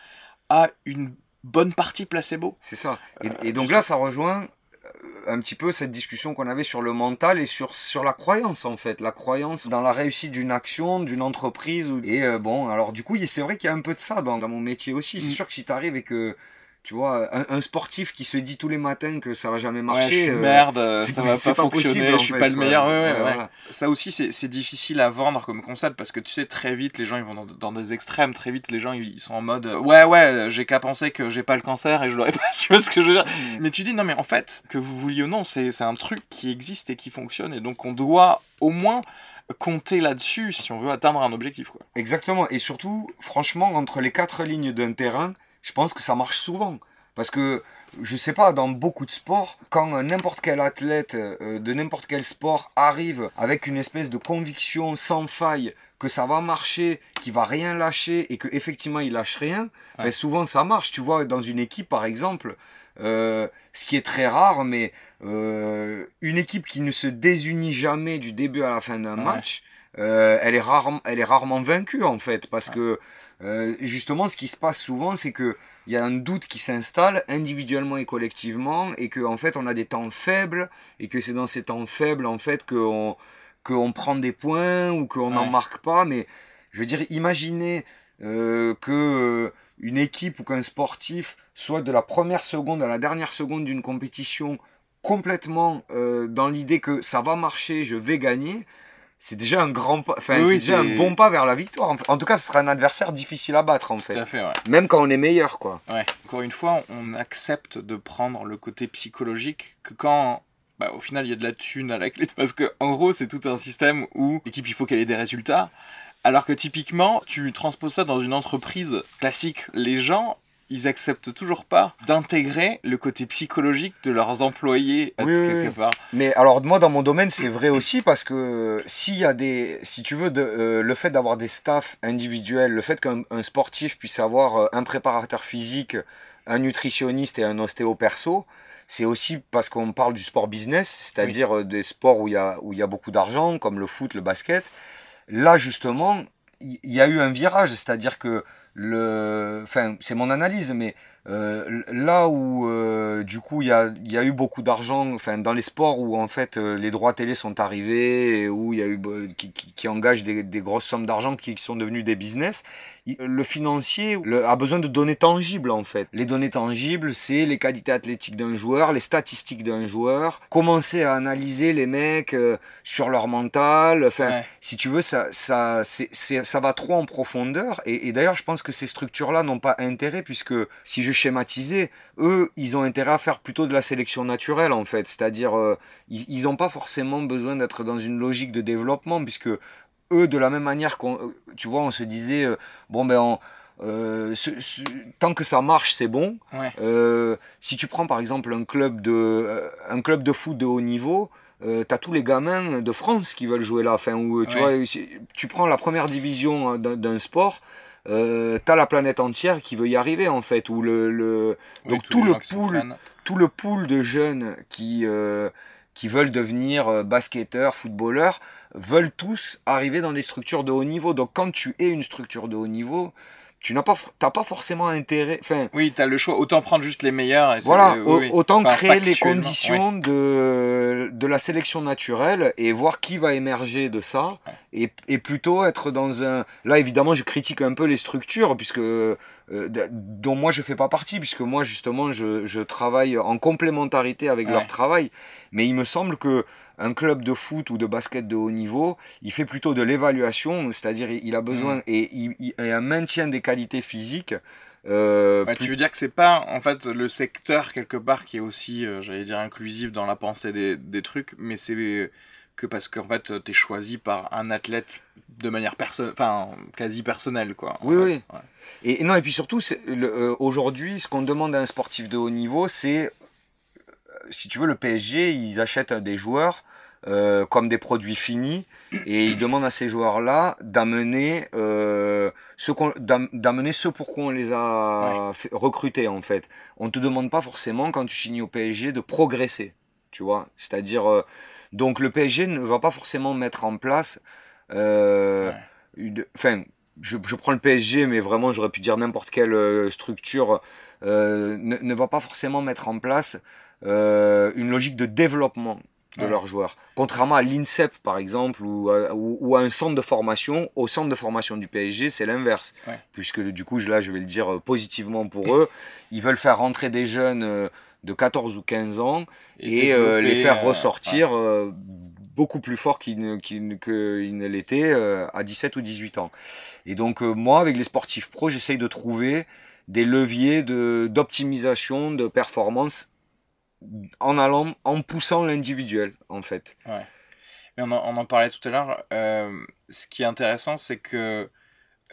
Speaker 1: a une bonne partie placebo.
Speaker 3: C'est ça. Et, euh, donc là, ça rejoint euh, un petit peu cette discussion qu'on avait sur le mental et sur, sur la croyance en fait, la croyance dans la réussite d'une action, d'une entreprise. Et euh, bon, alors du coup, c'est vrai qu'il y a un peu de ça dans, dans mon métier aussi. C'est mm. sûr que si tu arrives et que tu vois, un, sportif qui se dit tous les matins que ça va jamais marcher.
Speaker 1: Ouais, je suis merde, euh, ça va pas, fonctionner, je suis pas le meilleur. Ouais, ouais, ouais, Ça aussi, c'est difficile à vendre comme concept parce que tu sais, très vite, les gens ils vont dans, dans des extrêmes. Très vite, les gens ils sont en mode ouais, ouais, j'ai qu'à penser que j'ai pas le cancer et je l'aurais pas. Tu vois ce que je veux dire? Mm. Mais tu dis non, mais en fait, que vous vouliez ou non, c'est un truc qui existe et qui fonctionne et donc on doit au moins compter là-dessus si on veut atteindre un objectif. Quoi.
Speaker 3: Exactement. Et surtout, franchement, entre les quatre lignes d'un terrain, je pense que ça marche souvent. Parce que, je sais pas, dans beaucoup de sports, quand n'importe quel athlète euh, de n'importe quel sport arrive avec une espèce de conviction sans faille que ça va marcher, qu'il va rien lâcher et que effectivement il lâche rien, ben, souvent ça marche. Tu vois, dans une équipe par exemple, euh, ce qui est très rare, mais euh, une équipe qui ne se désunit jamais du début à la fin d'un match, elle, est elle est rarement vaincue en fait, parce que justement ce qui se passe souvent, c'est que il y a un doute qui s'installe individuellement et collectivement et que en fait on a des temps faibles et que c'est dans ces temps faibles en fait qu'on qu'on prend des points ou qu'on n'en marque pas. Mais je veux dire imaginez euh, que euh, une équipe ou qu'un sportif soit de la première seconde à la dernière seconde d'une compétition complètement euh, dans l'idée que ça va marcher, je vais gagner, c'est déjà un grand pas, enfin, c'est déjà un bon pas vers la victoire. En tout cas, ce sera un adversaire difficile à battre, en fait. Même quand on est meilleur, quoi.
Speaker 1: Ouais. Encore une fois, on accepte de prendre le côté psychologique que quand, bah, au final, il y a de la thune à la clé. Parce que, en gros, c'est tout un système où l'équipe, il faut qu'elle ait des résultats. Alors que typiquement, tu transposes ça dans une entreprise classique. Les gens, ils acceptent toujours pas d'intégrer le côté psychologique de leurs employés quelque part.
Speaker 3: Mais alors moi dans mon domaine c'est vrai aussi parce que s'il y a des, si tu veux, de, euh, le fait d'avoir des staffs individuels, le fait qu'un sportif puisse avoir euh, un préparateur physique, un nutritionniste et un ostéo perso, c'est aussi parce qu'on parle du sport business, c'est-à-dire euh, des sports où il y a où il y a beaucoup d'argent comme le foot, le basket. Là justement, il y a eu un virage, c'est-à-dire que le, enfin, c'est mon analyse, mais euh, là où euh, du coup il y a, y a, eu beaucoup d'argent, enfin dans les sports où en fait euh, les droits télé sont arrivés, et où il y a eu qui, qui, qui engagent des, des, grosses sommes d'argent qui, qui, sont devenus des business, le financier le, a besoin de données tangibles en fait. Les données tangibles, c'est les qualités athlétiques d'un joueur, les statistiques d'un joueur, commencer à analyser les mecs sur leur mental, enfin ouais. si tu veux ça ça c'est ça va trop en profondeur et, et d'ailleurs je pense que ces structures-là n'ont pas intérêt puisque si je schématiser, eux, ils ont intérêt à faire plutôt de la sélection naturelle en fait. C'est-à-dire, euh, ils n'ont pas forcément besoin d'être dans une logique de développement puisque eux, de la même manière qu'on, tu vois, on se disait, euh, bon ben, on, euh, ce, ce, tant que ça marche, c'est bon.
Speaker 1: Ouais.
Speaker 3: Euh, si tu prends par exemple un club de, euh, un club de foot de haut niveau, euh, t'as tous les gamins de France qui veulent jouer là. Enfin, où, tu
Speaker 1: Ouais.
Speaker 3: vois, tu prends la première division d'un d'un sport, euh, t'as la planète entière qui veut y arriver en fait. Où le, le...
Speaker 1: Oui,
Speaker 3: donc tout le pool, tout le pool de jeunes qui euh, qui veulent devenir euh, basketteurs, footballeurs, veulent tous arriver dans des structures de haut niveau. Donc quand tu es une structure de haut niveau, tu n'as pas, t'as pas forcément intérêt. Enfin,
Speaker 1: Oui, t'as le choix. Autant prendre juste les meilleurs. Et
Speaker 3: voilà,
Speaker 1: oui.
Speaker 3: autant
Speaker 1: Enfin,
Speaker 3: créer les conditions de, de la sélection naturelle et voir qui va émerger de ça
Speaker 1: Ouais.
Speaker 3: et, et plutôt être dans un... Là, évidemment, je critique un peu les structures puisque euh, dont moi je fais pas partie puisque moi justement je, je travaille en complémentarité avec
Speaker 1: Ouais.
Speaker 3: leur travail mais il me semble que un club de foot ou de basket de haut niveau, il fait plutôt de l'évaluation, c'est-à-dire il a besoin
Speaker 1: Mm.
Speaker 3: et, il, il- et un maintien des qualités physiques. Euh, plus-
Speaker 1: tu veux dire que c'est pas en fait le secteur quelque part qui est aussi, euh, j'allais dire, inclusif dans la pensée des, des trucs, mais c'est que parce qu'en fait t'es choisi par un athlète de manière personnelle, enfin quasi personnelle quoi.
Speaker 3: Oui,
Speaker 1: fait.
Speaker 3: oui.
Speaker 1: Ouais.
Speaker 3: Et, et non, et puis surtout, euh, aujourd'hui, ce qu'on demande à un sportif de haut niveau, c'est, si tu veux, le PSG, ils achètent des joueurs euh, comme des produits finis et ils demandent à ces joueurs-là d'amener euh, ce d'amener ce pour quoi on les a fait- recrutés en fait. On te demande pas forcément quand tu signes au PSG de progresser, tu vois. C'est-à-dire, euh, donc le PSG ne va pas forcément mettre en place, euh,
Speaker 1: Ouais.
Speaker 3: enfin, je, je prends le PSG, mais vraiment j'aurais pu dire n'importe quelle structure, ne, ne va pas forcément mettre en place euh, une logique de développement de
Speaker 1: Ouais.
Speaker 3: leurs joueurs. Contrairement à l'INSEP par exemple, ou à, ou, ou à un centre de formation, au centre de formation du PSG, c'est l'inverse.
Speaker 1: Ouais.
Speaker 3: Puisque du coup, là je vais le dire euh, positivement pour eux, ils veulent faire rentrer des jeunes euh, de 14 ou 15 ans et, euh, les faire ressortir euh, beaucoup plus fort qu'ils ne, qu'ils ne- qu'ils ne l'étaient à 17 ou 18 ans. Et donc moi, avec les sportifs pros, j'essaye de trouver des leviers de d'optimisation de performance en allant, en poussant l'individuel, en fait.
Speaker 1: Mais on en, on en parlait tout à l'heure. euh, ce qui est intéressant, c'est que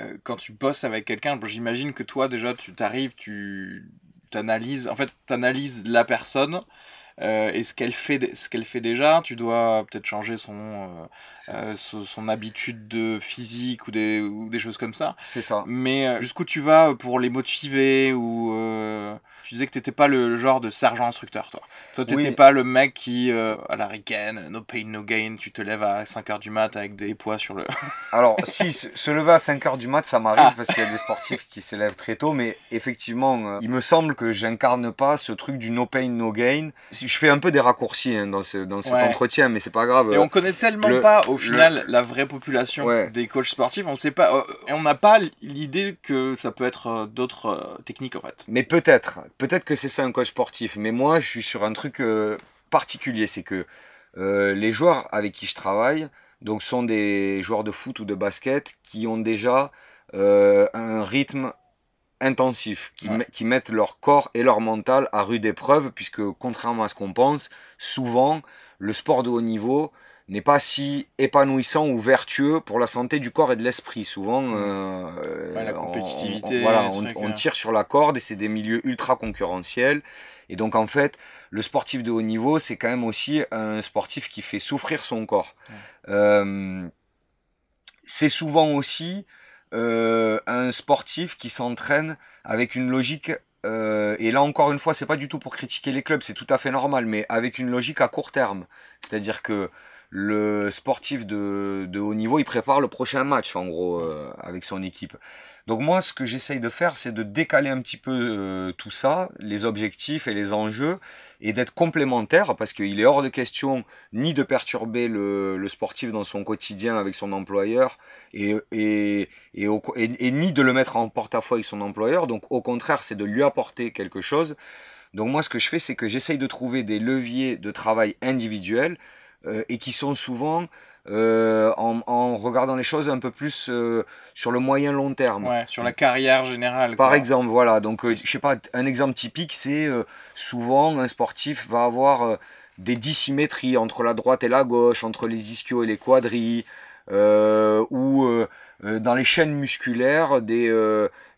Speaker 1: euh, quand tu bosses avec quelqu'un, bon, j'imagine que toi déjà, tu t'arrives, tu t'analyses, en fait, t'analyses la personne. euh, et ce qu'elle fait, ce qu'elle fait déjà, tu dois peut-être changer son, euh, son, son habitude de physique ou des, ou des choses comme ça.
Speaker 3: C'est ça.
Speaker 1: Mais jusqu'où tu vas pour les motiver ou euh, tu disais que t'étais pas le genre de sergent instructeur, toi. Toi, t'étais
Speaker 3: Oui.
Speaker 1: pas le mec qui, euh, à la ricaine, no pain, no gain, tu te lèves à 5h du mat avec des poids sur le...
Speaker 3: Alors, si, se lever à 5 heures du mat, ça m'arrive
Speaker 1: Ah.
Speaker 3: parce qu'il y a des sportifs qui se lèvent très tôt, mais effectivement, euh, il me semble que j'incarne pas ce truc du no pain, no gain. Je fais un peu des raccourcis hein, dans, ce, dans cet
Speaker 1: Ouais.
Speaker 3: entretien, mais c'est pas grave.
Speaker 1: Et on connaît tellement
Speaker 3: le-
Speaker 1: pas, au final, la vraie population
Speaker 3: Ouais.
Speaker 1: des coachs sportifs, on sait pas, euh, et on n'a pas l'idée que ça peut être euh, d'autres techniques, en fait.
Speaker 3: Mais peut-être, peut-être que c'est ça un coach sportif. Mais moi, je suis sur un truc euh, particulier, c'est que euh, les joueurs avec qui je travaille, donc sont des joueurs de foot ou de basket qui ont déjà euh, un rythme intensif, qui,
Speaker 1: Ouais.
Speaker 3: met- qui mettent leur corps et leur mental à rude épreuve, puisque contrairement à ce qu'on pense, souvent le sport de haut niveau n'est pas si épanouissant ou vertueux pour la santé du corps et de l'esprit. Souvent, euh,
Speaker 1: Mm. Ouais, la
Speaker 3: on-
Speaker 1: compétitivité,
Speaker 3: on, voilà, on,
Speaker 1: ouais.
Speaker 3: tire sur la corde et c'est des milieux ultra concurrentiels. Et donc en fait, le sportif de haut niveau, c'est quand même aussi un sportif qui fait souffrir son corps. Euh, c'est souvent aussi euh, un sportif qui s'entraîne avec une logique. euh, et là encore une fois, c'est pas du tout pour critiquer les clubs, c'est tout à fait normal, mais avec une logique à court terme. C'est-à-dire que le sportif de, de, haut niveau, il prépare le prochain match, en gros, euh, avec son équipe. Donc moi, ce que j'essaye de faire, c'est de décaler un petit peu euh, tout ça, les objectifs et les enjeux, et d'être complémentaire, parce qu'il est hors de question ni de perturber le, le, sportif dans son quotidien avec son employeur, et, et, et, et ni de le mettre en porte-à-faux avec son employeur. Donc au contraire, c'est de lui apporter quelque chose. Donc moi, ce que je fais, c'est que j'essaye de trouver des leviers de travail individuels et qui sont souvent euh, en, en, regardant les choses un peu plus euh, sur le moyen long terme.
Speaker 1: Ouais, sur la carrière générale.
Speaker 3: Par exemple, voilà. Donc, euh, je sais pas, un exemple typique, c'est euh, souvent un sportif va avoir des dissymétries entre la droite et la gauche, entre les ischios et les quadris, ou dans les chaînes musculaires des,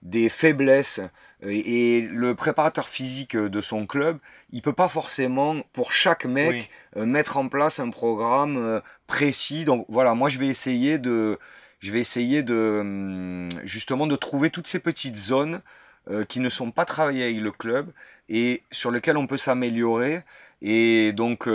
Speaker 3: des faiblesses et le préparateur physique de son club, il peut pas forcément pour chaque mec euh, mettre en place un programme euh, précis. Donc voilà, moi je vais essayer de je vais essayer de hum, justement de trouver toutes ces petites zones euh, qui ne sont pas travaillées avec le club et sur lesquelles on peut s'améliorer. Et donc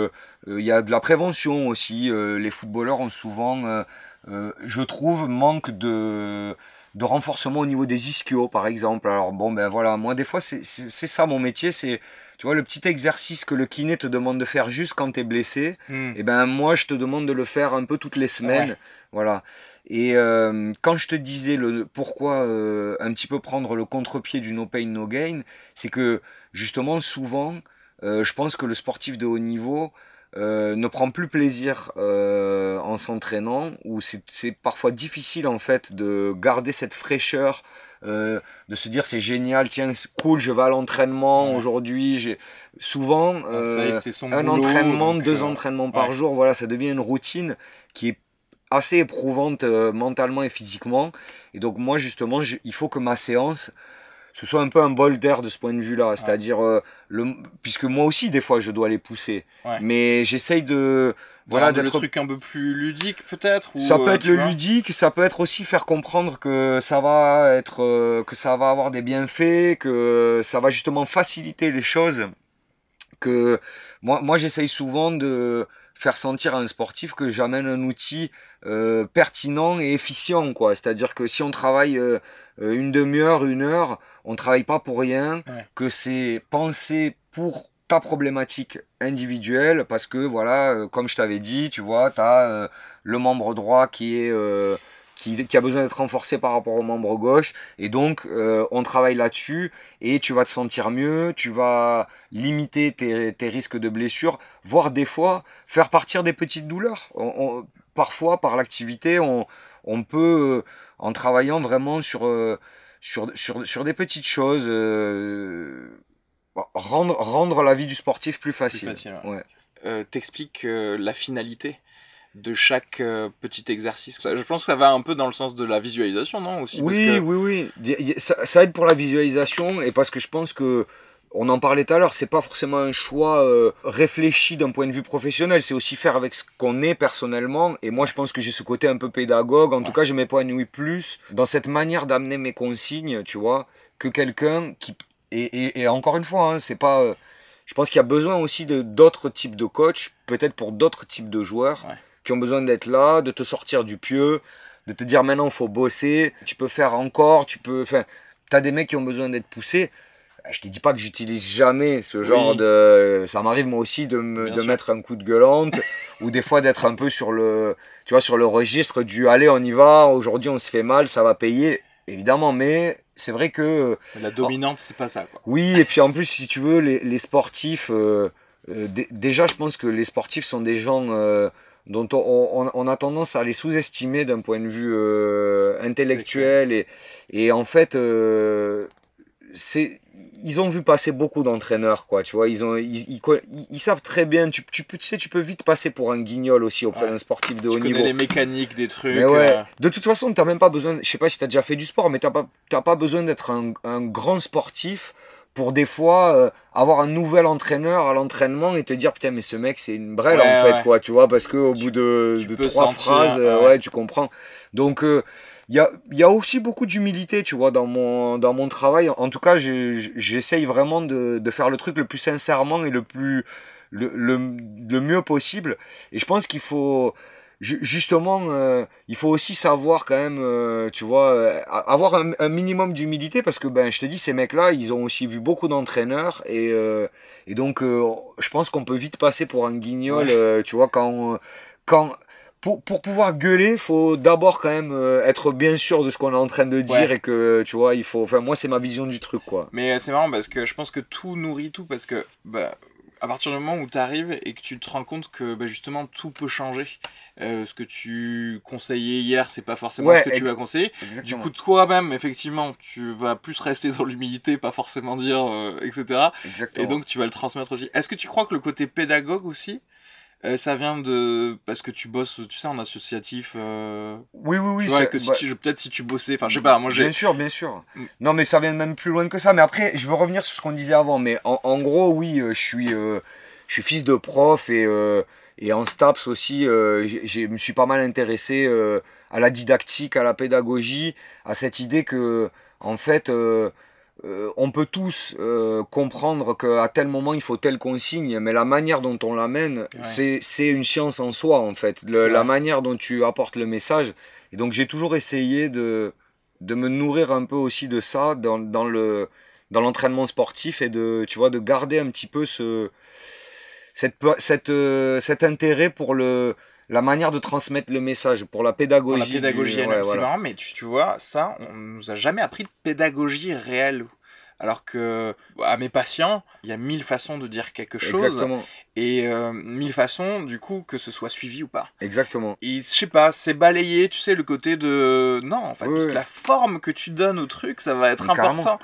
Speaker 3: il y a de la prévention aussi. les footballeurs ont souvent, je trouve, manque de de renforcement au niveau des ischios, par exemple. Alors bon, ben voilà, moi des fois c'est ça mon métier, c'est tu vois le petit exercice que le kiné te demande de faire juste quand tu es blessé. Hmm. Et eh ben moi je te demande de le faire un peu toutes les semaines, voilà. Et euh, quand je te disais le pourquoi euh, un petit peu prendre le contre-pied du no pain no gain, c'est que justement souvent, euh, je pense que le sportif de haut niveau euh, ne prend plus plaisir euh, en s'entraînant, ou c'est parfois difficile en fait de garder cette fraîcheur, euh, de se dire c'est génial, tiens, cool, je vais à l'entraînement aujourd'hui. J'ai souvent un entraînement, deux entraînements par jour, voilà, ça devient une routine qui est assez éprouvante mentalement et physiquement. Et donc moi justement, il faut que ma séance ce soit un peu un bol d'air de ce point de vue-là. C'est-à-dire, euh, le, puisque moi aussi, des fois, je dois les pousser. Mais j'essaye de.
Speaker 1: Voilà, d'être. Le truc un peu plus ludique, peut-être
Speaker 3: Ça peut euh, être le ludique, ça peut être aussi faire comprendre que ça va être. Euh, que ça va avoir des bienfaits, que ça va justement faciliter les choses. Que moi, moi j'essaye souvent de faire sentir à un sportif que j'amène un outil pertinent et efficient quoi c'est à dire que si on travaille une demi-heure une heure on travaille pas pour rien, que c'est pensé pour ta problématique individuelle parce que voilà, euh, comme je t'avais dit, tu vois, tu as euh, le membre droit qui est euh, qui, qui, a besoin d'être renforcé par rapport au membre gauche et donc on travaille là-dessus et tu vas te sentir mieux, tu vas limiter tes, tes risques de blessure, voire des fois faire partir des petites douleurs. Parfois par l'activité, on, on peut en travaillant vraiment sur sur, sur, sur des petites choses, euh, rendre, rendre la vie du sportif plus facile. ouais.
Speaker 1: Euh, T'expliques euh, la finalité de chaque euh, petit exercice. je pense que ça va un peu dans le sens de la visualisation, non aussi
Speaker 3: Oui, oui, oui. Ça, ça, aide pour la visualisation et parce que je pense que on en parlait tout à l'heure, c'est pas forcément un choix euh, réfléchi d'un point de vue professionnel, c'est aussi faire avec ce qu'on est personnellement. Et moi, je pense que j'ai ce côté un peu pédagogue. En tout cas, je m'épanouis plus dans cette manière d'amener mes consignes, tu vois, que quelqu'un qui et, et, encore une fois, hein, c'est pas. Euh, je pense qu'il y a besoin aussi de d'autres types de coachs, peut-être pour d'autres types de joueurs, qui ont besoin d'être là, de te sortir du pieu, de te dire maintenant faut bosser, tu peux faire encore, tu peux. Enfin, t'as des mecs qui ont besoin d'être poussés je te dis pas que j'utilise jamais ce genre de. Ça m'arrive moi aussi de me de mettre un coup de gueulante ou des fois d'être un peu sur le, tu vois, sur le registre du allez on y va. Aujourd'hui on se fait mal, ça va payer. Évidemment, mais c'est vrai que
Speaker 1: la dominante c'est pas ça. Quoi.
Speaker 3: Oui, et puis en plus si tu veux les, les sportifs, euh, euh, déjà je pense que les sportifs sont des gens euh, dont on, on, on, a tendance à les sous-estimer d'un point de vue intellectuel et, et en fait c'est ils ont vu passer beaucoup d'entraîneurs, quoi, tu vois, ils, ont, ils, ils, savent très bien, tu, tu, tu, sais, tu peux vite passer pour un guignol aussi auprès d'un sportif de haut niveau. Tu
Speaker 1: connais les mécaniques des trucs.
Speaker 3: Mais ouais, euh. de toute façon, t'as même pas besoin, je sais pas si tu as déjà fait du sport, mais t'as pas, pas besoin d'être un, un, grand sportif pour des fois euh, avoir un nouvel entraîneur à l'entraînement et te dire putain mais ce mec c'est une brêle en fait quoi tu vois parce que au bout de, de trois phrases euh, ouais. tu comprends donc il y a, y a aussi beaucoup d'humilité, tu vois, dans mon, dans mon travail. En tout cas, j'essaye vraiment de, de faire le truc le plus sincèrement et le plus, le, le, le mieux possible. Et je pense qu'il faut justement, euh, il faut aussi savoir quand même, euh, tu vois, euh, avoir un, minimum d'humilité parce que ben, je te dis, ces mecs-là, ils ont aussi vu beaucoup d'entraîneurs et, et donc, je pense qu'on peut vite passer pour un guignol, tu vois, quand, quand, pour, pour pouvoir gueuler, faut d'abord quand même être bien sûr de ce qu'on est en train de dire et que tu vois, il faut. Enfin, moi, c'est ma vision du truc, quoi.
Speaker 1: Mais c'est marrant parce que je pense que tout nourrit tout parce que bah, à partir du moment où tu arrives et que tu te rends compte que bah, justement tout peut changer. Euh, ce que tu conseillais hier, c'est pas forcément ce que tu vas conseiller. Du coup, toi-même, effectivement, tu vas plus rester dans l'humilité, pas forcément dire, euh, etc. Et donc, tu vas le transmettre aussi. Est-ce que tu crois que le côté pédagogue aussi, euh, ça vient de parce que tu bosses, tu sais, en associatif. Euh...
Speaker 3: Oui, oui, oui.
Speaker 1: Ouais, que si bah tu... peut-être si tu bossais, enfin, je sais pas, moi j'ai.
Speaker 3: Bien sûr, bien sûr. Mm. Non, mais ça vient même plus loin que ça. Mais après, je veux revenir sur ce qu'on disait avant. Mais en, en gros, oui, je suis, je suis fils de prof et et en STAPS aussi, euh, je me suis pas mal intéressé euh, à la didactique, à la pédagogie, à cette idée que, en fait, euh, on peut tous euh, comprendre qu'à tel moment il faut telle consigne, mais la manière dont on l'amène, c'est une science en soi, en fait. Le, la manière dont tu apportes le message. Et donc j'ai toujours essayé de, de me nourrir un peu aussi de ça dans, dans le dans l'entraînement sportif et de tu vois de garder un petit peu ce cette, cette, euh, cet intérêt pour le, la manière de transmettre le message, pour la pédagogie.
Speaker 1: Pour la pédagogie, c'est marrant, mais tu, tu, vois, ça, on nous a jamais appris de pédagogie réelle. Alors que à mes patients, il y a mille façons de dire quelque chose. Exactement. Et euh, mille façons, du coup, que ce soit suivi ou pas.
Speaker 3: Exactement.
Speaker 1: Et je sais pas, c'est balayer, tu sais, le côté de. Non, en fait, parce que la forme que tu donnes au truc, ça va être important.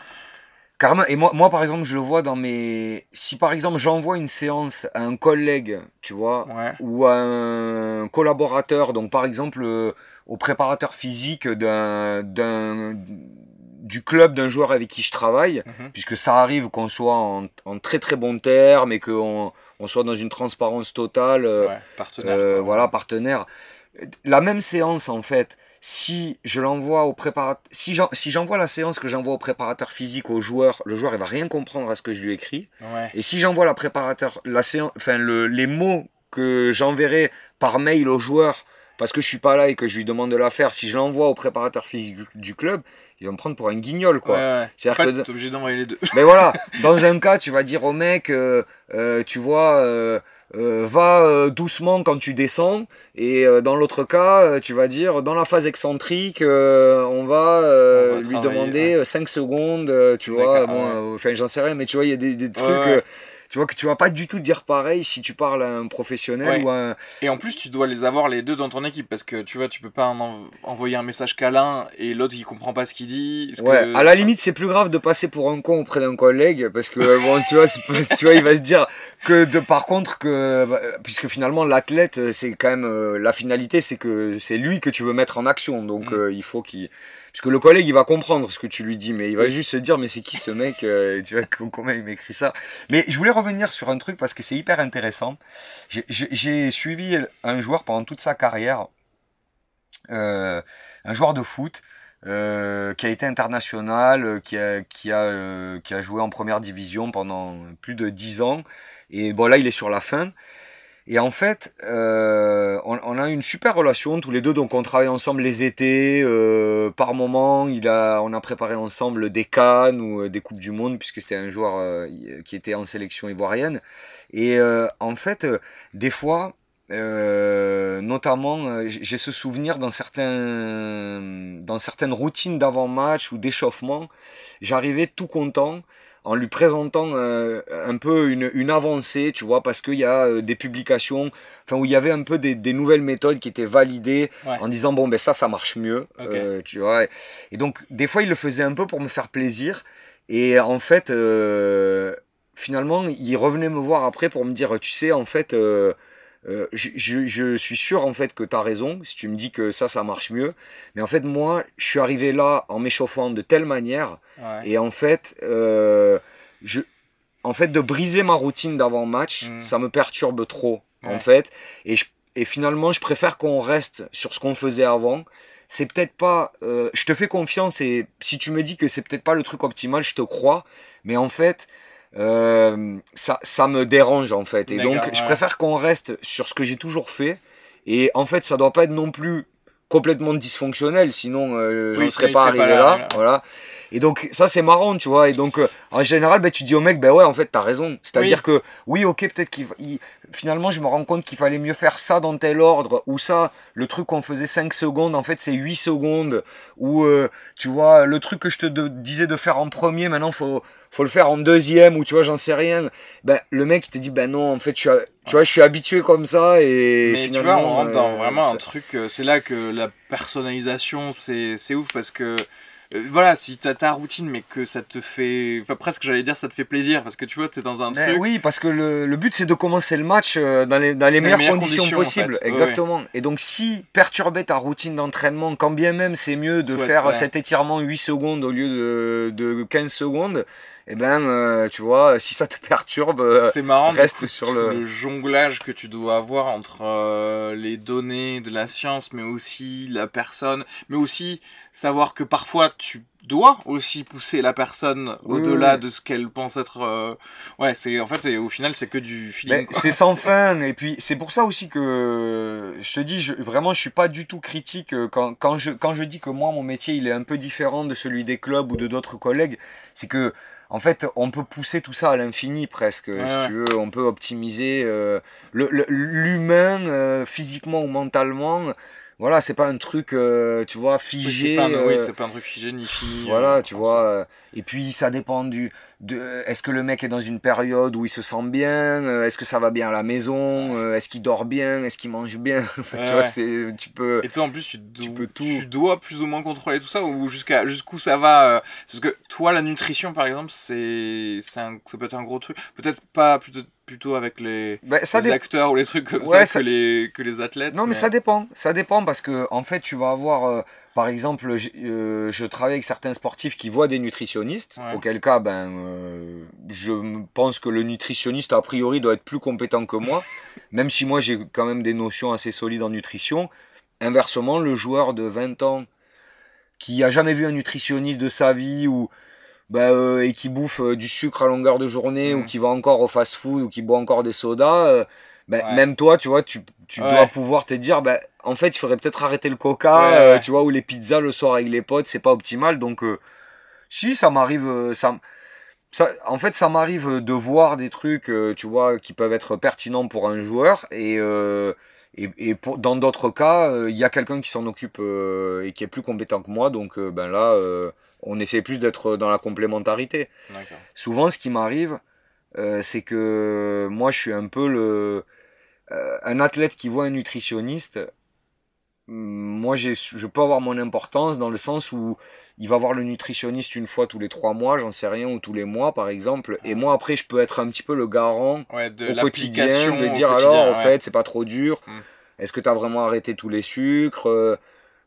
Speaker 3: Et moi, moi, par exemple, je le vois dans mes. Si par exemple j'envoie une séance à un collègue, tu vois, ou à un collaborateur, donc par exemple euh, au préparateur physique d'un, d'un, du club d'un joueur avec qui je travaille, mhm. puisque ça arrive qu'on soit en, en, très très bon terme et qu'on on soit dans une transparence totale. Euh, partenaire. Euh, voilà, partenaire. La même séance, en fait, si je l'envoie au préparateur, si j'envoie la séance que j'envoie au préparateur physique au joueur, le joueur il va rien comprendre à ce que je lui écris. Et si j'envoie la préparateur, la séance, enfin le, les mots que j'enverrai par mail au joueur parce que je suis pas là et que je lui demande de la faire, si je l'envoie au préparateur physique du, club, il va me prendre pour un guignol quoi.
Speaker 1: Ouais, C'est-à-dire que obligé d'envoyer les deux.
Speaker 3: Mais voilà, dans un cas, tu vas dire au mec, euh, euh, tu vois. Euh, euh, va euh, doucement quand tu descends et euh, dans l'autre cas tu vas dire dans la phase excentrique on va, lui demander 5 secondes tu vois bon enfin j'en sais rien mais tu vois il y a des, des trucs tu vois que tu vas pas du tout dire pareil si tu parles à un professionnel ou à un...
Speaker 1: Et en plus, tu dois les avoir les deux dans ton équipe parce que tu vois, tu peux pas envoyer un message qu'à l'un et l'autre il comprend pas ce qu'il dit.
Speaker 3: Ouais, à la limite, c'est plus grave de passer pour un con auprès d'un collègue parce que bon, tu vois, tu vois, il va se dire que de par contre que bah, puisque finalement l'athlète, c'est quand même euh, la finalité, c'est que c'est lui que tu veux mettre en action, donc mm. euh, il faut qu'il parce que le collègue, il va comprendre ce que tu lui dis, mais il va juste se dire, mais c'est qui ce mec euh, Tu vois, comment il m'écrit ça Mais je voulais revenir sur un truc parce que c'est hyper intéressant. J'ai suivi un joueur pendant toute sa carrière, euh, un joueur de foot. Euh, qui a été international, qui a, qui, a, qui a joué en première division pendant plus de dix ans. Et bon, là, il est sur la fin. Et en fait, euh, on, a une super relation tous les deux. Donc, on travaille ensemble les étés. Euh, par moment, il a, on a préparé ensemble des Cannes ou euh, des coupes du monde puisque c'était un joueur qui était en sélection ivoirienne. Et en fait, des fois, notamment, j'ai ce souvenir dans certaines routines d'avant-match ou d'échauffement, j'arrivais tout content en lui présentant euh, un peu une, une, avancée, tu vois, parce qu'il y a euh, des publications, enfin où il y avait un peu des, des nouvelles méthodes qui étaient validées en disant bon ben ça ça marche mieux, euh, tu vois. Et donc des fois il le faisait un peu pour me faire plaisir. Et en fait finalement il revenait me voir après pour me dire tu sais en fait euh, je, je, suis sûr en fait que tu as raison si tu me dis que ça, ça marche mieux. Mais en fait, moi, je suis arrivé là en m'échauffant de telle manière. Et en fait, euh, je, en fait, de briser ma routine d'avant-match, mm. ça me perturbe trop. En fait. Et, je, et finalement, je préfère qu'on reste sur ce qu'on faisait avant. C'est peut-être pas. Euh, je te fais confiance et si tu me dis que c'est peut-être pas le truc optimal, je te crois. Mais en fait, euh, ça, ça me dérange en fait. Et donc, je préfère qu'on reste sur ce que j'ai toujours fait. Et en fait, ça doit pas être non plus complètement dysfonctionnel, sinon euh,
Speaker 1: Oui,
Speaker 3: j'en serais pas arrivé
Speaker 1: pas là,
Speaker 3: là.
Speaker 1: là.
Speaker 3: Voilà. Et donc ça c'est marrant, tu vois. Et donc euh, en général, ben, tu dis au mec, ben ouais, en fait t'as raison. C'est-à-dire que oui, ok, peut-être qu'il il- finalement je me rends compte qu'il fallait mieux faire ça dans tel ordre ou ça. Le truc qu'on faisait 5 secondes, en fait c'est 8 secondes. Ou euh, tu vois, le truc que je te de- disais de faire en premier, maintenant faut faut le faire en deuxième ou tu vois, j'en sais rien. Ben le mec il te dit ben non, en fait tu vois, je suis habitué comme ça et
Speaker 1: Mais tu vois, on rentre dans
Speaker 3: euh,
Speaker 1: vraiment un truc. C'est là que la personnalisation, c'est ouf parce que. Euh, voilà, si t'as ta routine, mais que ça te fait. Enfin, presque, j'allais dire, ça te fait plaisir parce que tu vois, t'es dans un truc.
Speaker 3: oui, parce que le, le but c'est de commencer le match euh, dans les, dans les meilleures,
Speaker 1: meilleures
Speaker 3: conditions,
Speaker 1: conditions, en
Speaker 3: possibles.
Speaker 1: Ouais,
Speaker 3: Exactement. Et donc si perturber ta routine d'entraînement, quand bien même c'est mieux de
Speaker 1: Soit-
Speaker 3: faire
Speaker 1: ouais.
Speaker 3: cet étirement 8 secondes au lieu de, de 15 secondes, eh ben euh, tu vois, si ça te perturbe, euh,
Speaker 1: c'est marrant,
Speaker 3: reste sur le-
Speaker 1: le jonglage que tu dois avoir entre euh, les données de la science, mais aussi la personne, mais aussi savoir que parfois tu dois aussi pousser la personne au-delà de ce qu'elle pense être. euh, Ouais, c'est en fait, et au final, c'est que du feeling.
Speaker 3: Ben, c'est sans fin et puis c'est pour ça aussi que je te dis je, vraiment je suis pas du tout critique euh, quand, quand je quand je dis que moi mon métier il est un peu différent de celui des clubs ou de d'autres collègues c'est que en fait on peut pousser tout ça à l'infini presque
Speaker 1: Ouais,
Speaker 3: si tu veux. On peut optimiser euh, le- le- l'humain euh, physiquement ou mentalement voilà c'est pas un truc euh, tu vois
Speaker 1: Oui,
Speaker 3: figé
Speaker 1: c'est pas, oui,
Speaker 3: euh,
Speaker 1: c'est pas un truc figé ni fini.
Speaker 3: voilà,
Speaker 1: euh,
Speaker 3: tu
Speaker 1: en
Speaker 3: vois. Et puis ça dépend du. De, est-ce que le mec est dans une période où il se sent bien Est-ce que ça va bien à la maison Est-ce qu'il dort bien Est-ce qu'il mange bien
Speaker 1: Ouais,
Speaker 3: Tu vois,
Speaker 1: ouais.
Speaker 3: c'est, tu peux.
Speaker 1: Et toi, en plus, tu, do-
Speaker 3: peux tout.
Speaker 1: tu dois plus ou moins contrôler tout ça ou jusqu'à jusqu'où ça va Parce que toi, la nutrition, par exemple, c'est c'est un- ça peut être un gros truc. Peut-être pas plutôt, plutôt avec les,
Speaker 3: ça
Speaker 1: les
Speaker 3: dépend.
Speaker 1: acteurs ou les trucs comme
Speaker 3: Ouais,
Speaker 1: ça,
Speaker 3: ça-
Speaker 1: Que, les, que les athlètes.
Speaker 3: Non, mais ça dépend. Ça dépend parce que, en fait, tu vas avoir, euh, par exemple, euh, je travaille avec certains sportifs qui voient des nutritionnistes,
Speaker 1: Ouais.
Speaker 3: auquel cas, ben, euh, je pense que le nutritionniste, a priori, doit être plus compétent que moi, même si moi, j'ai quand même des notions assez solides en nutrition. Inversement, le joueur de 20 ans qui a jamais vu un nutritionniste de sa vie ou euh, et qui bouffe euh, du sucre à longueur de journée ou qui va encore au fast-food ou qui boit encore des sodas, euh,
Speaker 1: Ouais.
Speaker 3: même toi, tu vois, tu, tu
Speaker 1: Ouais.
Speaker 3: dois pouvoir te dire, ben, en fait, il faudrait peut-être arrêter le coca,
Speaker 1: Ouais,
Speaker 3: euh, tu vois, ou les pizzas le soir avec les potes, c'est pas optimal. Donc, euh, si, ça m'arrive, ça, ça, en fait, ça m'arrive de voir des trucs, euh, tu vois, qui peuvent être pertinents pour un joueur et, et, et pour, dans d'autres cas, il y a quelqu'un qui s'en occupe et qui est plus compétent que moi, donc ben là, on essaie plus d'être dans la complémentarité. Souvent, ce qui m'arrive, euh, c'est que moi, je suis un peu le euh, un athlète qui voit un nutritionniste. Moi, je peux avoir mon importance dans le sens où il va voir le nutritionniste une fois tous les trois mois, j'en sais rien, ou tous les mois, par exemple. Et moi, après, je peux être un petit peu le garant
Speaker 1: Ouais, de
Speaker 3: au quotidien, de dire alors, en fait, c'est pas trop dur.
Speaker 1: Mm.
Speaker 3: Est-ce que tu as vraiment arrêté tous les sucres Euh,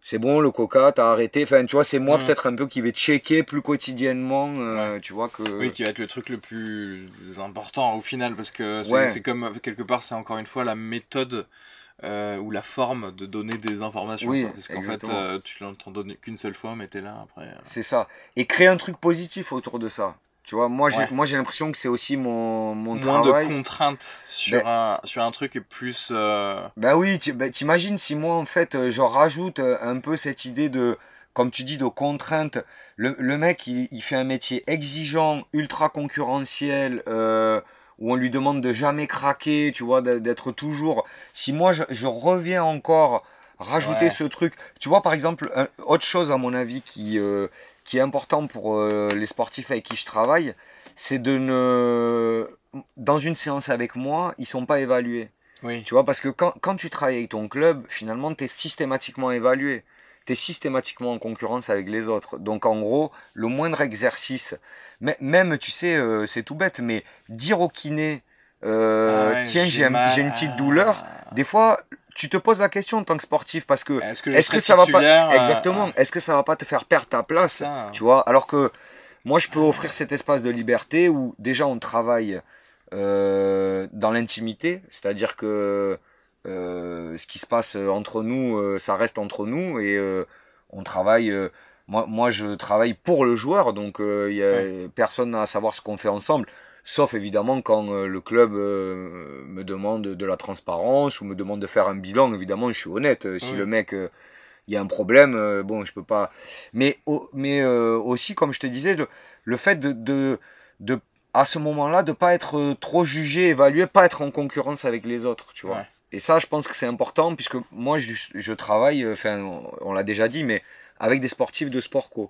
Speaker 3: C'est bon, le coca, t'as arrêté. Enfin, tu vois, c'est moi
Speaker 1: Mm.
Speaker 3: peut-être un peu qui vais checker plus quotidiennement, euh, tu vois, que.
Speaker 1: Oui, qui va être le truc le plus important au final, parce que c'est
Speaker 3: Ouais.
Speaker 1: comme, quelque part, c'est encore une fois la méthode euh, ou la forme de donner des informations.
Speaker 3: Oui,
Speaker 1: quoi. parce qu'en fait, euh, tu l'en t'en donnes qu'une seule fois, mais t'es là après.
Speaker 3: C'est ça. Et créer un truc positif autour de ça. Tu vois, moi, j'ai, moi, j'ai l'impression que c'est aussi mon, mon
Speaker 1: Moins
Speaker 3: travail.
Speaker 1: de contraintes sur,
Speaker 3: Ben-
Speaker 1: un, sur un truc et plus. euh,
Speaker 3: Ben oui, tu- ben, t'imagines si moi, en fait, euh, je rajoute euh, un peu cette idée de, comme tu dis, de contrainte. Le, le mec, il, il fait un métier exigeant, ultra concurrentiel, euh, où on lui demande de jamais craquer, tu vois, d'être toujours. Si moi, je, je reviens encore rajouter
Speaker 1: Ouais.
Speaker 3: ce truc, tu vois, par exemple, un- autre chose, à mon avis, qui, euh, qui est important pour euh, les sportifs avec qui je travaille, c'est de ne. Dans une séance avec moi, ils sont pas évalués.
Speaker 1: Oui.
Speaker 3: Tu vois, parce que quand, quand tu travailles avec ton club, finalement, tu es systématiquement évalué. Tu es systématiquement en concurrence avec les autres. Donc, en gros, le moindre exercice, même, tu sais, euh, c'est tout bête, mais dire au kiné, euh,
Speaker 1: Ah ouais,
Speaker 3: tiens, j'ai un- une petite
Speaker 1: ah.
Speaker 3: douleur, des fois, tu te poses la question en tant que sportif, parce que
Speaker 1: Est-ce que,
Speaker 3: ça va pas
Speaker 1: euh,
Speaker 3: exactement.
Speaker 1: ah,
Speaker 3: est-ce que ça va pas te faire perdre ta place
Speaker 1: ça.
Speaker 3: tu vois? Alors que moi je peux offrir cet espace de liberté où déjà on travaille euh, dans l'intimité. C'est-à-dire que euh, ce qui se passe entre nous euh, ça reste entre nous et euh, on travaille euh, moi, moi je travaille pour le joueur. Donc euh, il y a personne à savoir ce qu'on fait ensemble Sauf évidemment quand euh, le club euh, me demande de la transparence ou me demande de faire un bilan, évidemment je suis honnête. Euh, si le mec, euh, il y a un problème, bon je peux pas. Mais, au- mais aussi comme je te disais, le, le fait de, de, de à ce moment-là de pas être trop jugé, évalué, pas être en concurrence avec les autres, tu vois.
Speaker 1: Ouais.
Speaker 3: Et ça je pense que c'est important puisque moi je, je travaille, enfin on, on l'a déjà dit, mais avec des sportifs de sport co.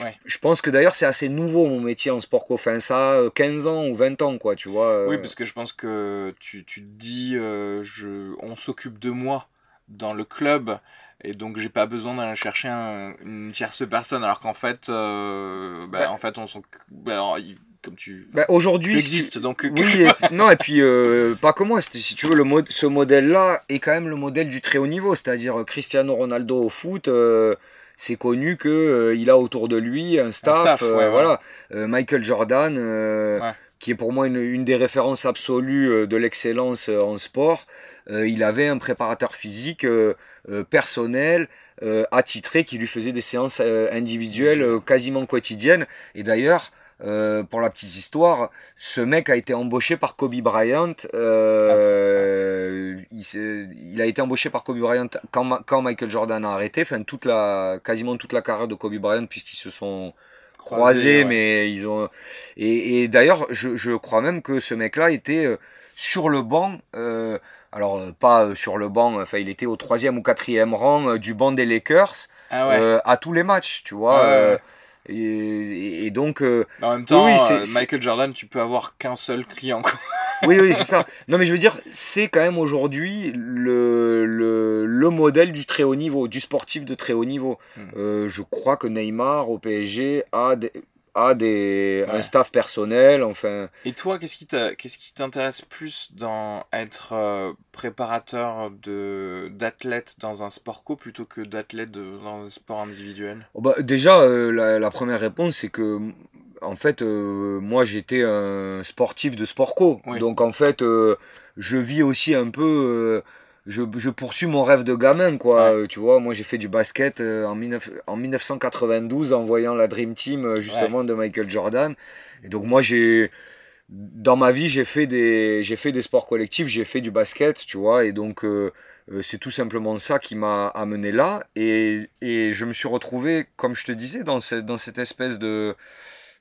Speaker 1: Ouais.
Speaker 3: Je pense que d'ailleurs c'est assez nouveau mon métier en sport co. Enfin ça a euh, 15 ans ou 20 ans quoi, tu vois. euh,
Speaker 1: Oui, parce que je pense que tu, tu te dis, euh, je, on s'occupe de moi dans le club, et donc j'ai pas besoin d'aller chercher un- une tierce personne, alors qu'en fait, euh, bah,
Speaker 3: Bah.
Speaker 1: en fait, on s'occupe, bah, comme tu,
Speaker 3: bah, aujourd'hui
Speaker 1: existes, donc
Speaker 3: Oui, et, non, et puis euh, pas que moi, si tu veux, le mode, ce modèle-là est quand même le modèle du très haut niveau, c'est-à-dire Cristiano Ronaldo au foot, euh, c'est connu que euh, il a autour de lui un staff,
Speaker 1: staff,
Speaker 3: euh,
Speaker 1: ouais,
Speaker 3: voilà. Euh, Michael Jordan, euh,
Speaker 1: Ouais.
Speaker 3: qui est pour moi une, une des références absolues euh, de l'excellence en sport, euh, il avait un préparateur physique euh, euh, personnel. euh, attitré qui lui faisait des séances individuelles quasiment quotidiennes et d'ailleurs euh, pour la petite histoire, ce mec a été embauché par Kobe Bryant. euh, il, a été embauché par Kobe Bryant quand, Michael Jordan a arrêté. Enfin, toute la, quasiment toute la carrière de Kobe Bryant, puisqu'ils se sont croisés, mais ils ont. Et, et d'ailleurs, je, je crois même que ce mec-là était euh, sur le banc. euh, alors, pas sur le banc, enfin, il était au troisième ou quatrième rang du banc des Lakers
Speaker 1: Ah ouais.
Speaker 3: à tous les matchs, tu vois.
Speaker 1: Ouais.
Speaker 3: Et, donc, euh,
Speaker 1: en même temps,
Speaker 3: oui,
Speaker 1: euh, Michael Jordan, tu peux avoir qu'un seul client. quoi.
Speaker 3: oui, oui, c'est ça. Non, mais je veux dire, c'est quand même aujourd'hui le, le, le modèle du très haut niveau, du sportif de très haut niveau.
Speaker 1: Hmm.
Speaker 3: Euh, je crois que Neymar au PSG a, des, a des,
Speaker 1: Ouais.
Speaker 3: un staff personnel, enfin.
Speaker 1: Et toi, qu'est-ce qui qu'est-ce qui t'intéresse plus dans être euh, préparateur de d'athlètes dans un sport co plutôt que d'athlètes de- dans un sport individuel?
Speaker 3: Oh, bah, déjà, euh, la, la première réponse, c'est que, en fait, euh, moi, j'étais un sportif de sport co.
Speaker 1: Oui.
Speaker 3: Donc, en fait, euh, je vis aussi un peu. Je, je poursuis mon rêve de gamin, quoi.
Speaker 1: Ouais.
Speaker 3: Euh, tu vois, moi, j'ai fait du basket euh, en, 19 en 1992 en voyant la Dream Team, euh, justement, de Michael Jordan. Et donc, moi, j'ai. Dans ma vie, j'ai fait des, j'ai fait des sports collectifs, j'ai fait du basket, tu vois, et donc c'est tout simplement ça qui m'a amené là. Et, et je me suis retrouvé, comme je te disais, dans cette, dans cette espèce de,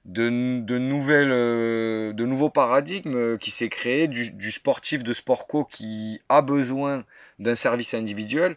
Speaker 3: de, de, nouvelles, euh, de nouveaux paradigmes euh, qui s'est créé du, du sportif de sport co qui a besoin d'un service individuel.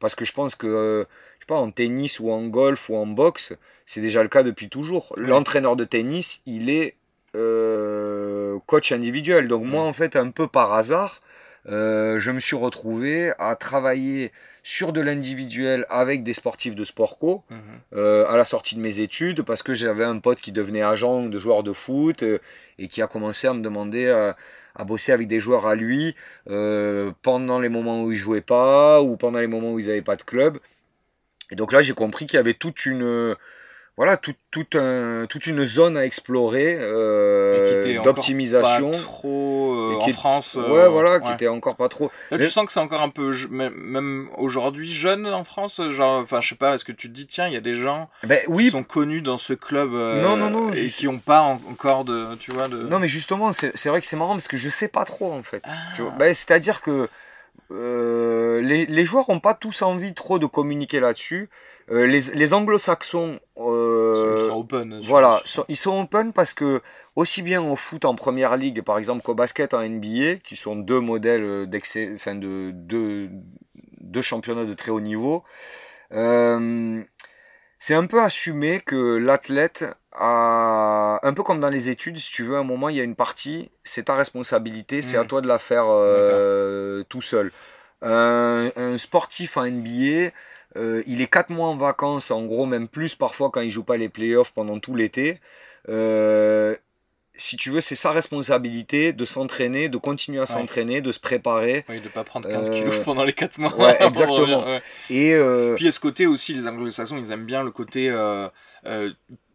Speaker 3: Parce que je pense que, euh, je sais pas, en tennis ou en golf ou en boxe, c'est déjà le cas depuis toujours. L'entraîneur de tennis, il est euh, coach individuel. Donc moi, en fait, un peu par hasard, euh, je me suis retrouvé à travailler sur de l'individuel avec des sportifs de sport co
Speaker 1: Mhm.
Speaker 3: euh, à la sortie de mes études parce que j'avais un pote qui devenait agent de joueur de foot euh, et qui a commencé à me demander euh, à bosser avec des joueurs à lui pendant les moments où ils jouaient pas ou pendant les moments où ils n'avaient pas de club. Et donc là, j'ai compris qu'il y avait toute une voilà tout, tout un, toute une zone à explorer euh,
Speaker 1: était encore
Speaker 3: d'optimisation.
Speaker 1: Pas trop euh,
Speaker 3: Et qui
Speaker 1: en
Speaker 3: est-
Speaker 1: France. euh,
Speaker 3: ouais, voilà, qui était encore pas trop.
Speaker 1: Là,
Speaker 3: Mais-
Speaker 1: tu sens que c'est encore un peu, même, aujourd'hui, jeune en France, genre, enfin, je sais pas, est-ce que tu te dis, tiens, il y a des gens
Speaker 3: Ben
Speaker 1: qui sont connus dans ce club euh,
Speaker 3: Non, non, non,
Speaker 1: et
Speaker 3: juste-
Speaker 1: qui ont pas en- encore de, tu vois, de.
Speaker 3: Non, mais justement, c'est c'est vrai que c'est marrant parce que je sais pas trop en fait.
Speaker 1: Ah.
Speaker 3: Tu vois, ben, C'est-à-dire que euh, les, les joueurs ont pas tous envie trop de communiquer là-dessus. Euh, les les anglo-saxons,
Speaker 1: Ils sont
Speaker 3: euh,
Speaker 1: ultra open.
Speaker 3: voilà, sont- ils sont open parce que aussi bien au foot en première ligue, par exemple, qu'au basket en NBA, qui sont deux modèles d'excès, enfin de deux deux championnats de très haut niveau. Euh, c'est un peu assumé que l'athlète a, un peu comme dans les études, si tu veux, à un moment, il y a une partie, c'est ta responsabilité, c'est
Speaker 1: Mm.
Speaker 3: à toi de la faire euh, tout seul. Un, un sportif en NBA, euh, il est 4 mois en vacances, en gros même plus parfois quand il joue pas les playoffs pendant tout l'été. Euh, si tu veux, c'est sa responsabilité de s'entraîner, de continuer à s'entraîner, de se préparer.
Speaker 1: Oui, de pas prendre 15
Speaker 3: Euh,
Speaker 1: kilos pendant les 4 mois.
Speaker 3: ouais, exactement.
Speaker 1: ouais.
Speaker 3: Et euh,
Speaker 1: Puis a ce côté aussi, les anglo-saxons, ils aiment bien le côté euh, euh,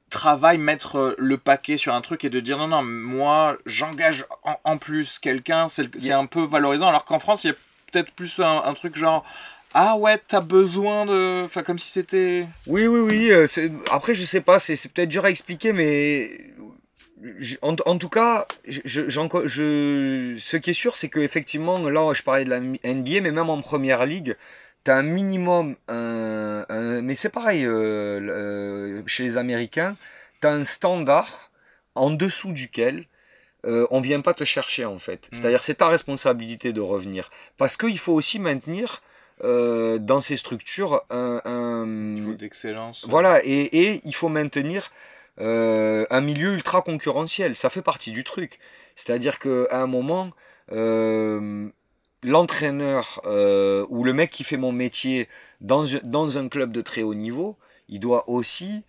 Speaker 1: travail, mettre euh, le paquet sur un truc et de dire non, non, moi j'engage en, en plus quelqu'un, c'est un peu valorisant, alors qu'en France, il y a peut-être plus un, un truc genre. Ah ouais, t'as besoin de. Enfin, comme si c'était.
Speaker 3: Oui, oui, oui. euh, Après, je sais pas, c'est peut-être dur à expliquer, mais en, en, tout cas, je, je, ce qui est sûr, c'est que effectivement, là, je parlais de la NBA, mais même en première ligue, tu as un minimum, un, mais c'est pareil euh, euh, chez les Américains, tu as un standard en dessous duquel euh, on vient pas te chercher en fait. Mm. C'est-à-dire c'est ta responsabilité de revenir. Parce qu'il faut aussi maintenir euh, dans ces structures un... un...
Speaker 1: niveau d'excellence.
Speaker 3: Voilà, et, et, il faut maintenir euh, un milieu ultra concurrentiel. Ça fait partie du truc. C'est-à-dire qu'à un moment, euh, l'entraîneur ou le mec qui fait mon métier dans, dans un club de très haut niveau, il doit aussi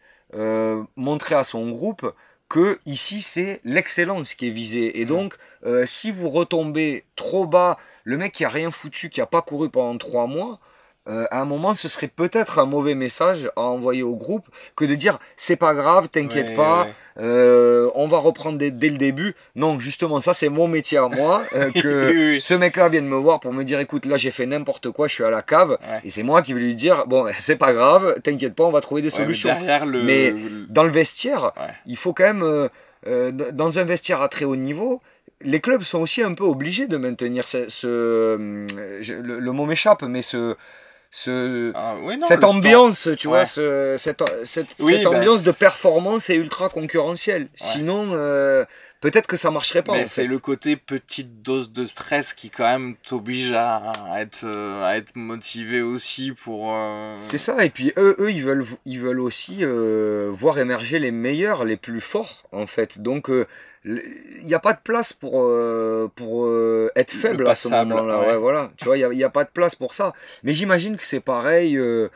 Speaker 3: montrer à son groupe que ici c'est l'excellence qui est visée. Et mmh. donc, euh, si vous retombez trop bas, le mec qui a rien foutu, qui a pas couru pendant trois mois, euh, à un moment, ce serait peut-être un mauvais message à envoyer au groupe que de dire c'est pas grave, t'inquiète pas, Euh, on va reprendre dès, dès, le début. Non, justement, ça c'est mon métier à moi. Euh, que ce mec-là vienne me voir pour me dire écoute, là j'ai fait n'importe quoi, je suis à la cave, et c'est moi qui vais lui dire bon, c'est pas grave, t'inquiète pas, on va trouver des solutions.
Speaker 1: Mais, le...
Speaker 3: mais, dans le vestiaire, il faut quand même dans un vestiaire à très haut niveau, les clubs sont aussi un peu obligés de maintenir ce, ce le, le, mot m'échappe, mais ce ce,
Speaker 1: ah, non,
Speaker 3: cette ambiance, tu ouais. vois, ce, cette, cette, oui, cette bah, ambiance de performance est ultra concurrentielle. Ouais. Sinon, euh, peut-être que ça marcherait pas.
Speaker 1: Mais c'est le côté petite dose de stress qui quand même t'oblige à, à, être, euh, à être motivé aussi pour. Euh...
Speaker 3: C'est ça. Et puis eux, eux, ils veulent, ils veulent aussi euh, voir émerger les meilleurs, les plus forts, en fait. Donc euh, il n'y a pas de place pour, euh, pour euh, être faible à ce moment-là. Ouais. ouais. voilà. Tu vois, il n'y a, a, pas de place pour ça. Mais j'imagine que c'est pareil euh,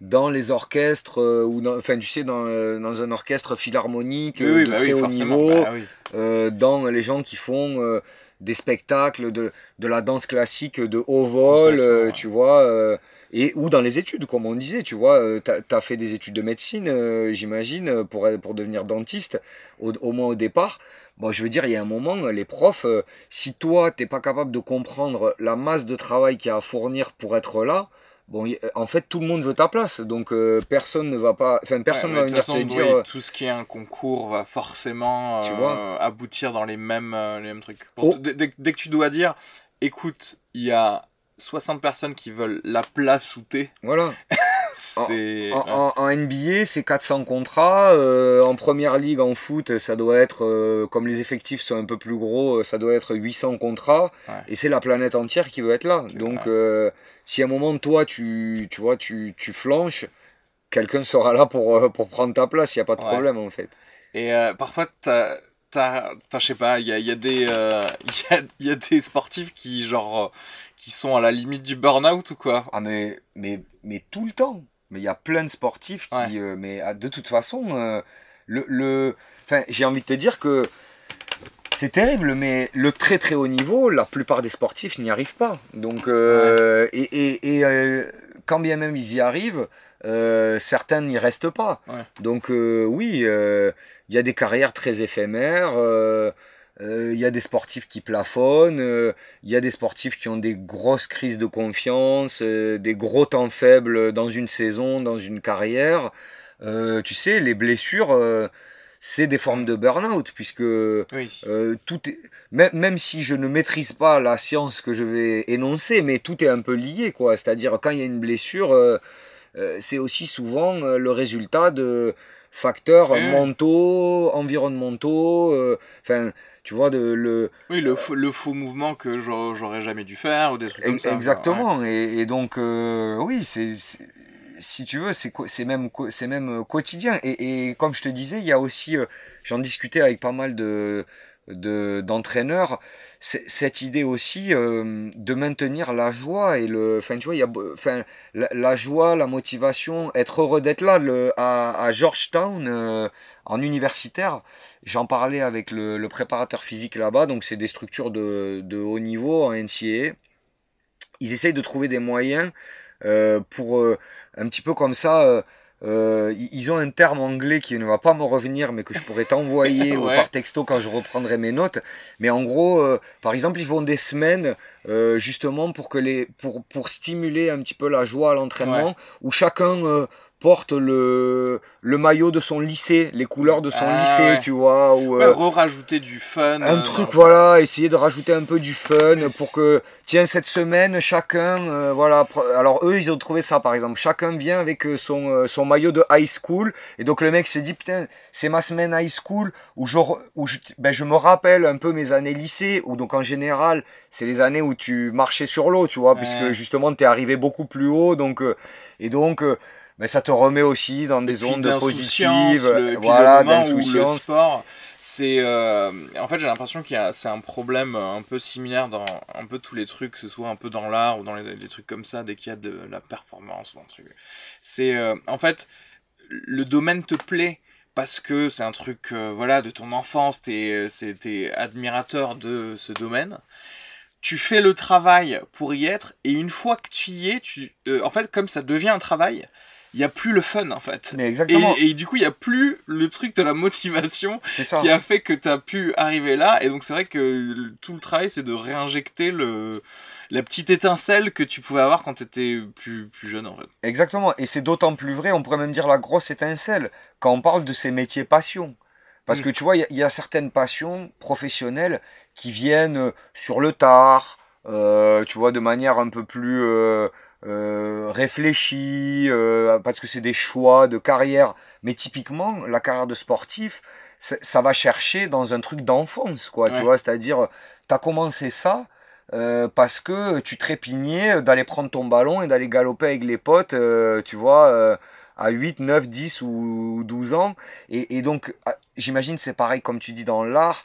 Speaker 3: dans les orchestres, euh, ou dans, enfin, tu sais, dans, euh, dans un orchestre philharmonique
Speaker 1: oui, oui,
Speaker 3: de
Speaker 1: bah
Speaker 3: très
Speaker 1: oui,
Speaker 3: haut niveau,
Speaker 1: bah
Speaker 3: dans les gens qui font des spectacles de, de la danse classique de haut vol, tu vois et ou dans les études, comme on disait, tu vois, euh, tu as, fait des études de médecine, euh, j'imagine, pour, pour devenir dentiste, au, au, moins au départ. Bon, je veux dire, il y a un moment, les profs, euh, si toi, t'es pas capable de comprendre la masse de travail qu'il y a à fournir pour être là, bon, en fait, tout le monde veut ta place, donc euh, personne ne va pas, enfin, personne
Speaker 1: ouais,
Speaker 3: va venir
Speaker 1: façon,
Speaker 3: te
Speaker 1: oui,
Speaker 3: dire.
Speaker 1: tout ce qui est un concours va forcément
Speaker 3: tu
Speaker 1: euh,
Speaker 3: vois
Speaker 1: aboutir dans les mêmes, les mêmes trucs. Oh. Dès, dès, que tu dois dire, écoute, il y a 60 personnes qui veulent la place où t'es.
Speaker 3: Voilà. en, en, en, NBA, c'est 400 contrats. Euh, en première ligue, en foot, ça doit être, euh, comme les effectifs sont un peu plus gros, ça doit être 800 contrats.
Speaker 1: Ouais.
Speaker 3: Et c'est la planète entière qui veut être là. Donc, euh, si à un moment, toi, tu, tu vois, tu, tu flanches, quelqu'un sera là pour, euh, pour prendre ta place. Il n'y a pas de
Speaker 1: Ouais.
Speaker 3: problème, en fait.
Speaker 1: Et euh, parfois, t'as. je sais pas, il y a, il y, a des, euh, y, a, y a des sportifs qui, genre, euh, qui sont à la limite du burn-out ou quoi?
Speaker 3: Ah, mais, mais, mais tout le temps. Mais il y a plein de sportifs qui,
Speaker 1: Ouais.
Speaker 3: euh, mais ah, de toute façon, le, le, enfin, j'ai envie de te dire que c'est terrible, mais le très très haut niveau, la plupart des sportifs n'y arrivent pas. Donc, euh, et, et, et euh, quand bien même ils y arrivent, euh, certains n'y restent pas.
Speaker 1: Ouais.
Speaker 3: Donc, oui, il y a des carrières très éphémères. Il y a des sportifs qui plafonnent, il y a des sportifs qui ont des grosses crises de confiance, des gros temps faibles dans une saison, dans une carrière. Tu sais, les blessures, c'est des formes de burn-out, puisque
Speaker 1: Oui.
Speaker 3: euh, tout est, même, même si je ne maîtrise pas la science que je vais énoncer, mais tout est un peu lié, quoi. C'est-à-dire, quand il y a une blessure, euh, euh, c'est aussi souvent le résultat de facteurs
Speaker 1: Ouais.
Speaker 3: mentaux, environnementaux, enfin, tu vois, de, le,
Speaker 1: Oui, le, faux- le faux mouvement que j'aurais jamais dû faire ou des trucs comme
Speaker 3: Ex-
Speaker 1: ça.
Speaker 3: Exactement. Et, et donc, oui, c'est- si tu veux, c'est, même, euh, quotidien. Et, comme je te disais, il y a aussi, euh, j'en discutais avec pas mal de, de, d'entraîneurs, cette idée aussi euh, de maintenir la joie et le, enfin, tu vois, il y a, enfin, la, joie, la motivation, être heureux d'être là, le, à, Georgetown, en universitaire. J'en parlais avec le, préparateur physique là-bas, donc c'est des structures de, de haut niveau en NCAA ils essayent de trouver des moyens pour un petit peu comme ça. Euh, euh, ils ont un terme anglais qui ne va pas me revenir, mais que je pourrais t'envoyer
Speaker 1: Ouais.
Speaker 3: par texto quand je reprendrai mes notes. Mais en gros, euh, par exemple, ils font des semaines euh, justement pour que les pour pour stimuler un petit peu la joie à l'entraînement,
Speaker 1: Ouais.
Speaker 3: où chacun porte le, le maillot de son lycée, les couleurs de son
Speaker 1: Ah,
Speaker 3: lycée,
Speaker 1: ouais.
Speaker 3: tu vois. Ou,
Speaker 1: Ouais,
Speaker 3: euh,
Speaker 1: re-rajouter du fun.
Speaker 3: un
Speaker 1: euh,
Speaker 3: truc, voilà, essayer de rajouter un peu du fun
Speaker 1: Mais
Speaker 3: pour que, tiens, cette semaine, chacun, euh, voilà, alors eux, ils ont trouvé ça, par exemple, chacun vient avec son, son maillot de high school, et donc le mec se dit, putain, c'est ma semaine high school, où je, où je, ben, je me rappelle un peu mes années lycée, où donc en général, c'est les années où tu marchais sur l'eau, tu vois,
Speaker 1: Ouais.
Speaker 3: puisque justement, t'es arrivé beaucoup plus haut, donc, et donc, euh, ben, ça te remet aussi dans des ondes positives,
Speaker 1: le- puis
Speaker 3: voilà, d'insouciance.
Speaker 1: sport, c'est. euh, en fait, j'ai l'impression qu'il y a, c'est un problème un peu similaire dans un peu tous les trucs, que ce soit un peu dans l'art ou dans les, les trucs comme ça, dès qu'il y a de la performance ou un truc. C'est. euh, en fait, le domaine te plaît parce que c'est un truc, euh, voilà, de ton enfance, t'es, admirateur de ce domaine. Tu fais le travail pour y être, et une fois que tu y es, tu, euh, en fait, comme ça devient un travail, il n'y a plus le fun, en fait.
Speaker 3: Mais exactement,
Speaker 1: Et, et du coup, il n'y a plus le truc de la motivation
Speaker 3: ça.
Speaker 1: qui a fait que tu as pu arriver là. Et donc, c'est vrai que tout le travail, c'est de réinjecter le, la petite étincelle que tu pouvais avoir quand tu étais plus, plus jeune, en fait.
Speaker 3: Exactement, et c'est d'autant plus vrai, on pourrait même dire la grosse étincelle, quand on parle de ces métiers passion. Parce
Speaker 1: Mm.
Speaker 3: que tu vois, il y a- il y, a certaines passions professionnelles qui viennent euh, sur le tard, euh, tu vois, de manière un peu plus euh, euh, réfléchie, euh, parce que c'est des choix de carrière. Mais typiquement, la carrière de sportif, ça, va chercher dans un truc d'enfance, quoi, tu vois, c'est-à-dire, tu as commencé ça, euh, parce que tu trépignais d'aller prendre ton ballon et d'aller galoper avec les potes, euh, tu vois, à 8, 9, 10 ou 12 ans. Et, et donc, ah, j'imagine c'est pareil comme tu dis dans l'art,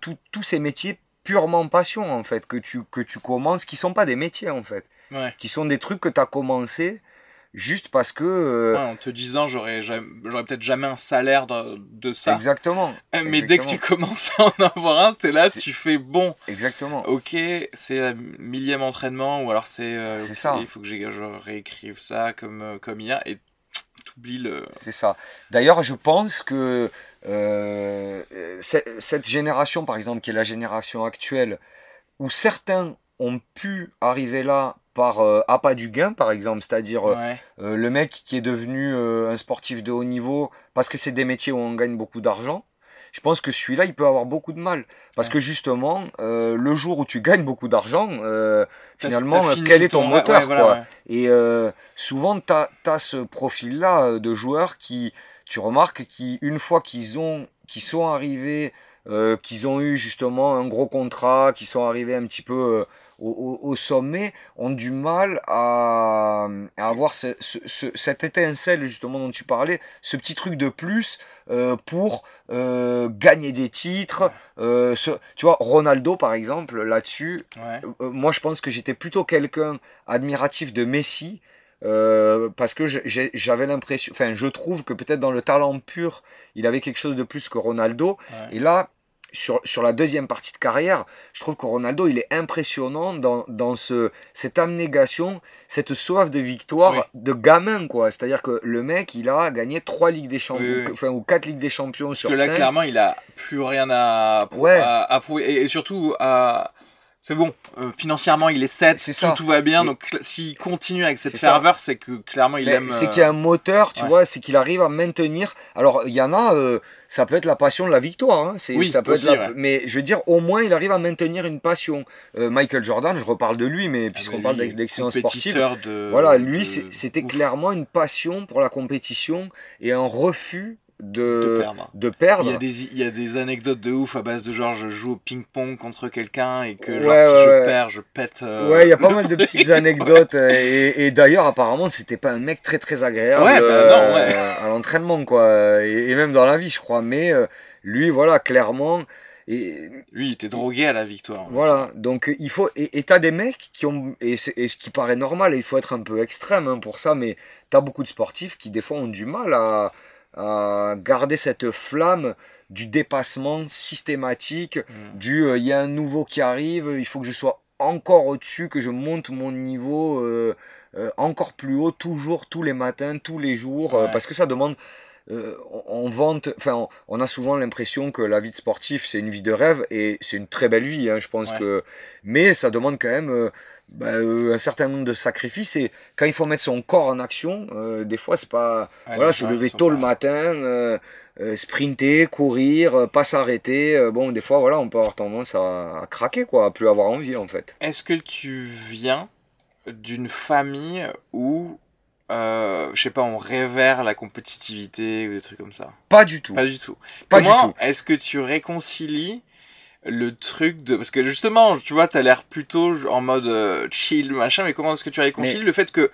Speaker 3: tous ces métiers purement passion en fait, que tu, que tu commences, qui sont pas des métiers en fait,
Speaker 1: Ouais.
Speaker 3: qui sont des trucs que tu as commencé juste parce que... euh,
Speaker 1: Ouais, en te disant, j'aurais j'aurais peut-être jamais un salaire de, de ça.
Speaker 3: Exactement.
Speaker 1: Euh, Mais dès que tu commences à en avoir un, t'es là, tu fais bon.
Speaker 3: Exactement.
Speaker 1: Ok, c'est la millième entraînement, ou alors c'est. euh,
Speaker 3: ça.
Speaker 1: Il faut que je réécrive ça comme, euh, comme hier, et t'oublies le.
Speaker 3: C'est ça. D'ailleurs, je pense que euh, ce- cette génération, par exemple, qui est la génération actuelle, où certains ont pu arriver là par euh, appât du gain, par exemple, c'est-à-dire euh,
Speaker 1: Ouais.
Speaker 3: euh, le mec qui est devenu euh, un sportif de haut niveau parce que c'est des métiers où on gagne beaucoup d'argent. Je pense que celui-là, il peut avoir beaucoup de mal. Parce
Speaker 1: Ouais.
Speaker 3: que justement, le jour où tu gagnes beaucoup d'argent, finalement, quel est ton moteur
Speaker 1: ouais, voilà,
Speaker 3: quoi?
Speaker 1: ouais.
Speaker 3: et souvent, tu as, ce profil-là de joueurs qui, tu remarques, qui, une fois qu'ils ont, qui sont arrivés, qu'ils ont eu justement un gros contrat, qui sont arrivés un petit peu au, sommet, ont du mal à, à avoir ce- ce- ce- cette étincelle justement dont tu parlais, ce petit truc de plus euh, pour euh, gagner des titres. euh, ce- tu vois, Ronaldo par exemple, là-dessus,
Speaker 1: Ouais.
Speaker 3: moi je pense que j'étais plutôt quelqu'un admiratif de Messi euh, parce que j'avais l'impression, enfin je trouve que peut-être dans le talent pur, il avait quelque chose de plus que Ronaldo.
Speaker 1: Ouais.
Speaker 3: Et là, sur, sur la deuxième partie de carrière, je trouve que Ronaldo, il est impressionnant dans, dans ce, cette abnégation, cette soif de victoire
Speaker 1: Oui.
Speaker 3: de gamin, quoi. C'est-à-dire que le mec, il a gagné trois Ligues des Champions,
Speaker 1: Oui, oui.
Speaker 3: enfin, ou quatre Ligues des Champions sur
Speaker 1: que là, clairement, il a plus rien à,
Speaker 3: Ouais.
Speaker 1: à, à prouver. Et, et surtout, à... c'est bon. euh, financièrement, il est 7.
Speaker 3: C'est
Speaker 1: tout,
Speaker 3: ça.
Speaker 1: tout va bien.
Speaker 3: Et-
Speaker 1: donc, s'il continue avec cette ferveur, c'est que clairement, il
Speaker 3: Mais
Speaker 1: aime.
Speaker 3: C'est
Speaker 1: euh,
Speaker 3: qu'il y a un moteur, tu
Speaker 1: ouais.
Speaker 3: vois, c'est qu'il arrive à maintenir. Alors, il y en a, euh, ça peut être la passion de la victoire, hein,
Speaker 1: Oui,
Speaker 3: ça peut
Speaker 1: aussi,
Speaker 3: être la-
Speaker 1: ouais.
Speaker 3: mais je veux dire, au moins, il arrive à maintenir une passion. Euh, Michael Jordan, je reparle de lui, mais
Speaker 1: ah,
Speaker 3: puisqu'on parle d'excellence sportive,
Speaker 1: De,
Speaker 3: voilà, lui, c'était clairement une passion pour la compétition et un refus
Speaker 1: de
Speaker 3: de,
Speaker 1: perdre.
Speaker 3: de
Speaker 1: Il y, a des, il y a des anecdotes de ouf à base de genre je joue au ping-pong contre quelqu'un et que genre
Speaker 3: Ouais,
Speaker 1: si
Speaker 3: ouais,
Speaker 1: je perds je pète. euh,
Speaker 3: Ouais, il y a pas mal de petites anecdotes. euh, Et, et d'ailleurs, apparemment, c'était pas un mec très très agréable
Speaker 1: Ouais, bah non, ouais.
Speaker 3: euh, à l'entraînement, quoi. Et, et même dans la vie, je crois. Mais euh, lui, voilà, clairement. Et
Speaker 1: Lui il était drogué à la victoire.
Speaker 3: voilà, donc il faut. Et t'as des mecs qui ont. Et, ce qui paraît normal, et il faut être un peu extrême hein, pour ça, mais t'as beaucoup de sportifs qui, des fois, ont du mal à, à garder cette flamme du dépassement systématique
Speaker 1: Mm.
Speaker 3: du euh, il y a un nouveau qui arrive, il faut que je sois encore au-dessus, que je monte mon niveau euh, euh, encore plus haut, toujours, tous les matins, tous les jours, euh,
Speaker 1: Ouais.
Speaker 3: parce que ça demande. euh, on, on vante, enfin, on, on a souvent l'impression que la vie de sportif c'est une vie de rêve et c'est une très belle vie, hein, je pense
Speaker 1: Ouais.
Speaker 3: que. Mais ça demande quand même euh, bah, euh, un certain nombre de sacrifices et quand il faut mettre son corps en action, euh, des fois c'est pas voilà, se lever tôt le matin, euh, sprinter, courir, pas s'arrêter. bon, des fois voilà, on peut avoir tendance à, à, craquer quoi, à plus avoir envie en fait.
Speaker 1: Est-ce que tu viens d'une famille où je sais pas, on révère la compétitivité ou des trucs comme ça?
Speaker 3: Pas du tout.
Speaker 1: Pas du tout. Pas du tout. Est-ce que tu réconcilies le truc de parce que justement tu vois t'as l'air plutôt en mode euh, chill machin mais comment est-ce que tu réconcilies le fait que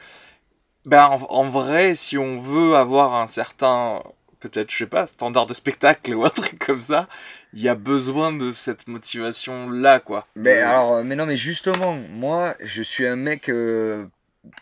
Speaker 1: ben en, vrai si on veut avoir un certain peut-être je sais pas standard de spectacle ou un truc comme ça il y a besoin de cette motivation là quoi.
Speaker 3: Mais alors mais non mais justement moi je suis un mec euh,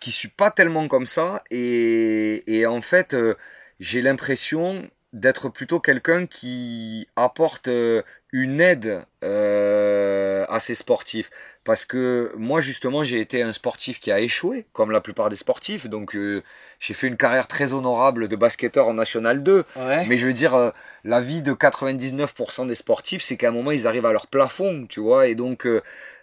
Speaker 3: qui suis pas tellement comme ça et, et en fait euh, j'ai l'impression d'être plutôt quelqu'un qui apporte euh, une aide euh, à ses sportifs. Parce que moi justement j'ai été un sportif qui a échoué comme la plupart des sportifs. Donc euh, j'ai fait une carrière très honorable de basketteur en national 2 mais je veux dire la vie de 99% des sportifs c'est qu'à un moment ils arrivent à leur plafond tu vois. Et donc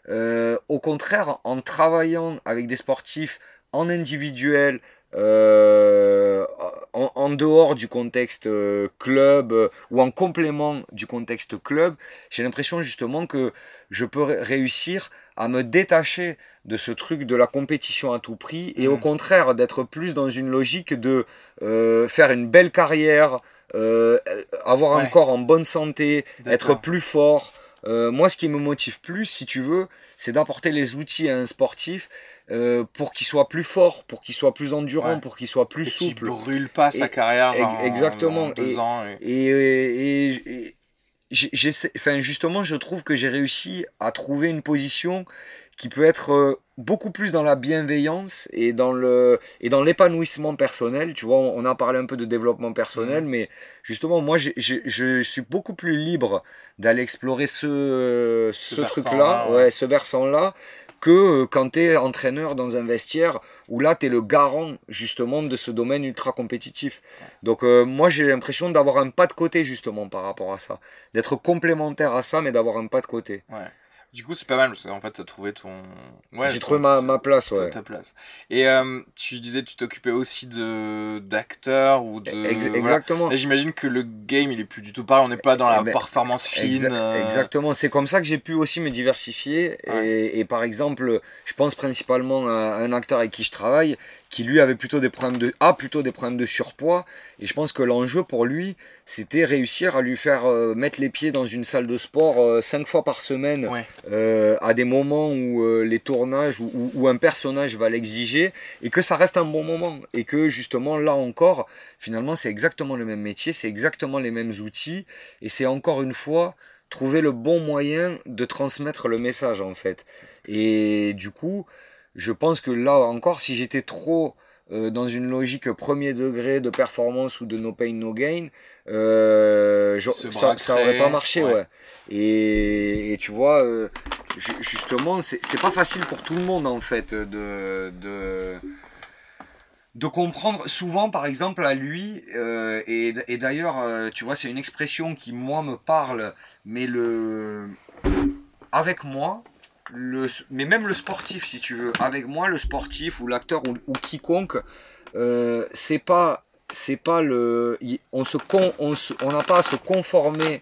Speaker 3: au contraire en travaillant avec des sportifs en individuel euh, en, dehors du contexte euh, club euh, ou en complément du contexte club, j'ai l'impression justement que je peux réussir à me détacher de ce truc de la compétition à tout prix et au mmh. contraire d'être plus dans une logique de faire une belle carrière, avoir un corps en bonne santé, être plus fort. moi, ce qui me motive plus, si tu veux, c'est d'apporter les outils à un sportif euh, pour qu'il soit plus fort, pour qu'il soit plus endurant, pour qu'il soit plus et souple. Qu'il
Speaker 1: brûle pas sa carrière exactement. deux ans.
Speaker 3: Et, et, enfin, justement, je trouve que j'ai réussi à trouver une position qui peut être euh, beaucoup plus dans la bienveillance et dans le et dans l'épanouissement personnel tu vois on a parlé un peu de développement personnel mmh. mais justement moi je suis beaucoup plus libre d'aller explorer ce ce, truc là ouais. ce versant là que euh, quand tu es entraîneur dans un vestiaire où là tu es le garant justement de ce domaine ultra compétitif. Donc euh, moi j'ai l'impression d'avoir un pas de côté justement par rapport à ça, d'être complémentaire à ça mais d'avoir un pas de côté.
Speaker 1: Du coup, c'est pas mal parce qu'en fait, tu as trouvé ton.
Speaker 3: Ouais, J'ai trouvé ma, ma, place, ouais.
Speaker 1: Ta place. Et euh, tu disais, tu t'occupais aussi de d'acteurs ou de.
Speaker 3: exactement.
Speaker 1: J'imagine que le game, il est plus du tout pareil. On n'est pas dans la eh ben, performance fine.
Speaker 3: Euh. Exactement. C'est comme ça que j'ai pu aussi me diversifier. Et, et, par exemple, je pense principalement à un acteur avec qui je travaille qui lui avait plutôt des problèmes de a plutôt des problèmes de surpoids. Et je pense que l'enjeu pour lui c'était réussir à lui faire euh, mettre les pieds dans une salle de sport euh, cinq fois par semaine euh, à des moments où les tournages ou où, un personnage va l'exiger et que ça reste un bon moment. Et que justement là encore finalement c'est exactement le même métier c'est exactement les mêmes outils et c'est encore une fois trouver le bon moyen de transmettre le message en fait. Et du coup je pense que là encore, si j'étais trop euh, dans une logique premier degré de performance ou de no pain no gain, euh, ça, ça aurait pas marché, ouais. Et, et, tu vois, euh, justement, c'est pas facile pour tout le monde en fait de, de de comprendre souvent par exemple à lui euh, et, et d'ailleurs euh, tu vois c'est une expression qui moi me parle mais le avec moi mais même le sportif, si tu veux, avec moi, le sportif ou l'acteur ou, quiconque, euh, c'est pas, c'est pas le, on se, on n'a pas à se conformer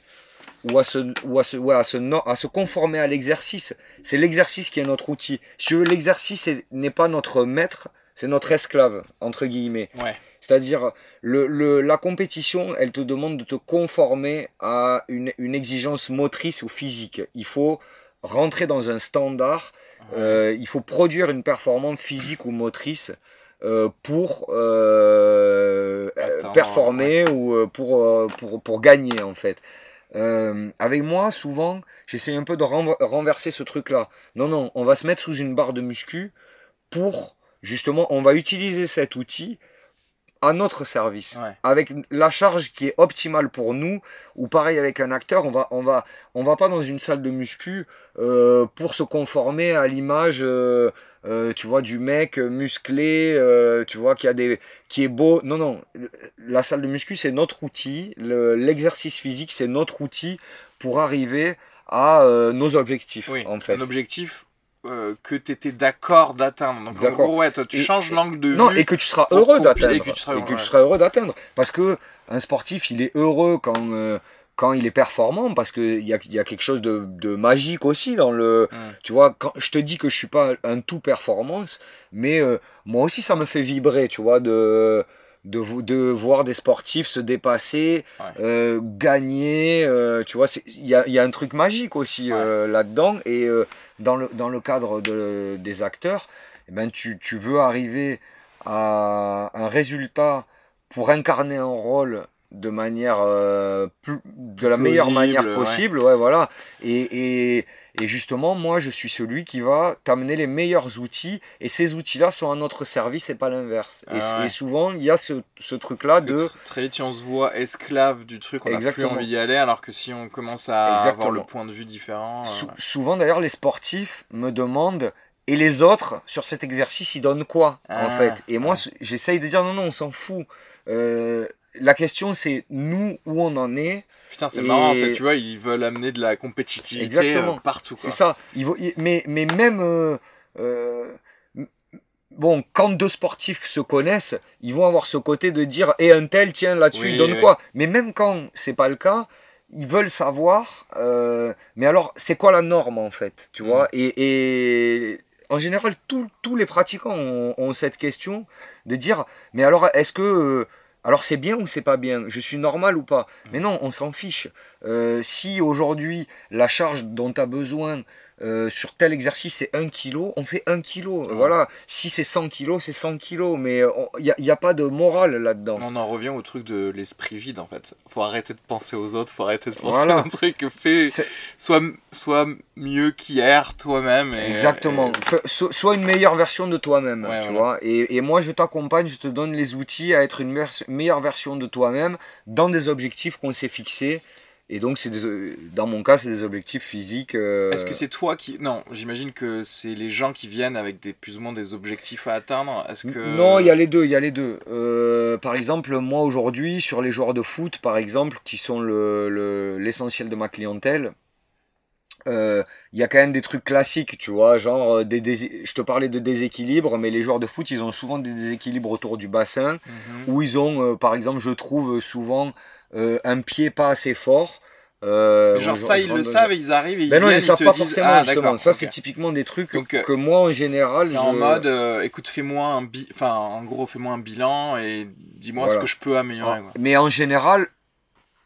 Speaker 3: ou à se, ou à se, à se, à se conformer à l'exercice. C'est l'exercice qui est notre outil. Si tu veux, l'exercice n'est pas notre maître, c'est notre esclave entre guillemets. C'est-à-dire, le, la compétition, elle te demande de te conformer à une, une exigence motrice ou physique. Il faut rentrer dans un standard. Euh, il faut produire une performance physique ou motrice euh, pour euh, performer ou pour, pour, pour, gagner en fait. avec moi, souvent, j'essaie un peu de renverser ce truc-là. Non, non, on va se mettre sous une barre de muscu pour, justement, on va utiliser cet outil à notre service, avec la charge qui est optimale pour nous, ou pareil avec un acteur, on va, on va, on va pas dans une salle de muscu euh, pour se conformer à l'image, euh, euh, tu vois, du mec musclé, tu vois, qui a des, qui est beau. Non, non, la salle de muscu c'est notre outil, l'exercice physique c'est notre outil pour arriver à nos objectifs.
Speaker 1: en fait. Un objectif euh, que tu étais d'accord d'atteindre. Donc, en
Speaker 3: D'accord.
Speaker 1: gros, ouais, toi, tu
Speaker 3: Et-
Speaker 1: changes l'angle de
Speaker 3: Non,
Speaker 1: vue.
Speaker 3: et que tu seras heureux d'atteindre.
Speaker 1: et que tu seras- ouais.
Speaker 3: heureux d'atteindre. Parce que un sportif, il est heureux quand, euh, quand il est performant, parce qu'il y a, y a quelque chose de, de magique aussi dans le.
Speaker 1: Mm.
Speaker 3: Tu vois, quand je te dis que je suis pas un tout performance, mais euh, moi aussi, ça me fait vibrer, tu vois, de. De, de voir des sportifs se dépasser,
Speaker 1: Ouais.
Speaker 3: euh, gagner, euh, tu vois, il y a, y a un truc magique aussi euh, là-dedans. Et dans, le, dans le cadre de, des acteurs, eh ben, tu, tu veux arriver à un résultat pour incarner un rôle de manière plus, de la meilleure manière
Speaker 1: ouais.
Speaker 3: possible ouais voilà et, et, et justement moi je suis celui qui va t'amener les meilleurs outils et ces outils là sont à notre service et pas l'inverse et,
Speaker 1: Ah ouais.
Speaker 3: et souvent il y a ce, ce truc là
Speaker 1: Parce que
Speaker 3: de
Speaker 1: tr- très vite, si on se voit esclave du truc, on n'a plus envie d'y aller, alors que si on commence à
Speaker 3: Exactement.
Speaker 1: avoir le point de vue différent. euh,
Speaker 3: Sou- souvent d'ailleurs les sportifs me demandent et les autres sur cet exercice ils donnent quoi en
Speaker 1: Ah,
Speaker 3: fait? Et moi
Speaker 1: ouais.
Speaker 3: j'essaye de dire non non on s'en fout Euh, la question c'est nous où on en est
Speaker 1: Putain, c'est
Speaker 3: Et-
Speaker 1: marrant, en fait, tu vois, ils veulent amener de la compétitivité
Speaker 3: Exactement.
Speaker 1: euh, partout. Quoi.
Speaker 3: c'est ça ils vont- ils- mais mais même euh, euh, bon quand deux sportifs se connaissent ils vont avoir ce côté de dire et un tel tiens là-dessus
Speaker 1: Oui,
Speaker 3: il donne
Speaker 1: oui.
Speaker 3: quoi? Mais même quand c'est pas le cas ils veulent savoir euh, mais alors c'est quoi la norme en fait tu
Speaker 1: Mm.
Speaker 3: vois? Et, et en général tous les pratiquants ont, ont cette question de dire mais alors est-ce que alors c'est bien ou c'est pas bien? Je suis normal ou pas? Mais non, on s'en fiche. Euh, si aujourd'hui la charge dont tu as besoin euh, sur tel exercice c'est 1 kg, on fait 1 kg. Voilà. Si c'est 100 kg, c'est 100 kg. Mais il n'y a, pas de morale là-dedans.
Speaker 1: On en revient au truc de l'esprit vide en fait. Faut arrêter de penser aux autres, faut arrêter de penser
Speaker 3: Voilà.
Speaker 1: à un truc que fait soit, soit mieux qu'hier toi-même.
Speaker 3: Exactement.
Speaker 1: et-
Speaker 3: sois une meilleure version de toi-même,
Speaker 1: Ouais,
Speaker 3: tu
Speaker 1: voilà.
Speaker 3: vois. Et, et moi, je t'accompagne, je te donne les outils à être une meilleure version de toi-même dans des objectifs qu'on s'est fixés. Et donc, c'est des- dans mon cas, c'est des objectifs physiques. euh,
Speaker 1: Est-ce que c'est toi qui. Non, j'imagine que c'est les gens qui viennent avec des, plus ou moins des objectifs à atteindre. Est-ce que.
Speaker 3: Non, il y a les deux, il y a les deux. Euh, par exemple, moi aujourd'hui, sur les joueurs de foot, par exemple, qui sont le- le- l'essentiel de ma clientèle, euh, il y a quand même des trucs classiques, tu vois, genre des, dés- je te parlais de déséquilibre, mais les joueurs de foot, ils ont souvent des déséquilibres autour du bassin,
Speaker 1: Mhm.
Speaker 3: où ils ont, euh, par exemple, je trouve souvent euh, un pied pas assez fort. Euh,
Speaker 1: genre, ça, ils le savent ils arrivent et ils
Speaker 3: Ben non, ils ne savent pas
Speaker 1: disent,
Speaker 3: forcément,
Speaker 1: ah,
Speaker 3: justement. Ça, c'est typiquement des trucs
Speaker 1: Donc,
Speaker 3: que moi, en général, je...
Speaker 1: en mode, euh, écoute, fais-moi un bi... enfin, en gros, fais-moi un bilan et dis-moi
Speaker 3: Voilà.
Speaker 1: ce que je peux améliorer.
Speaker 3: Ah. Mais en général,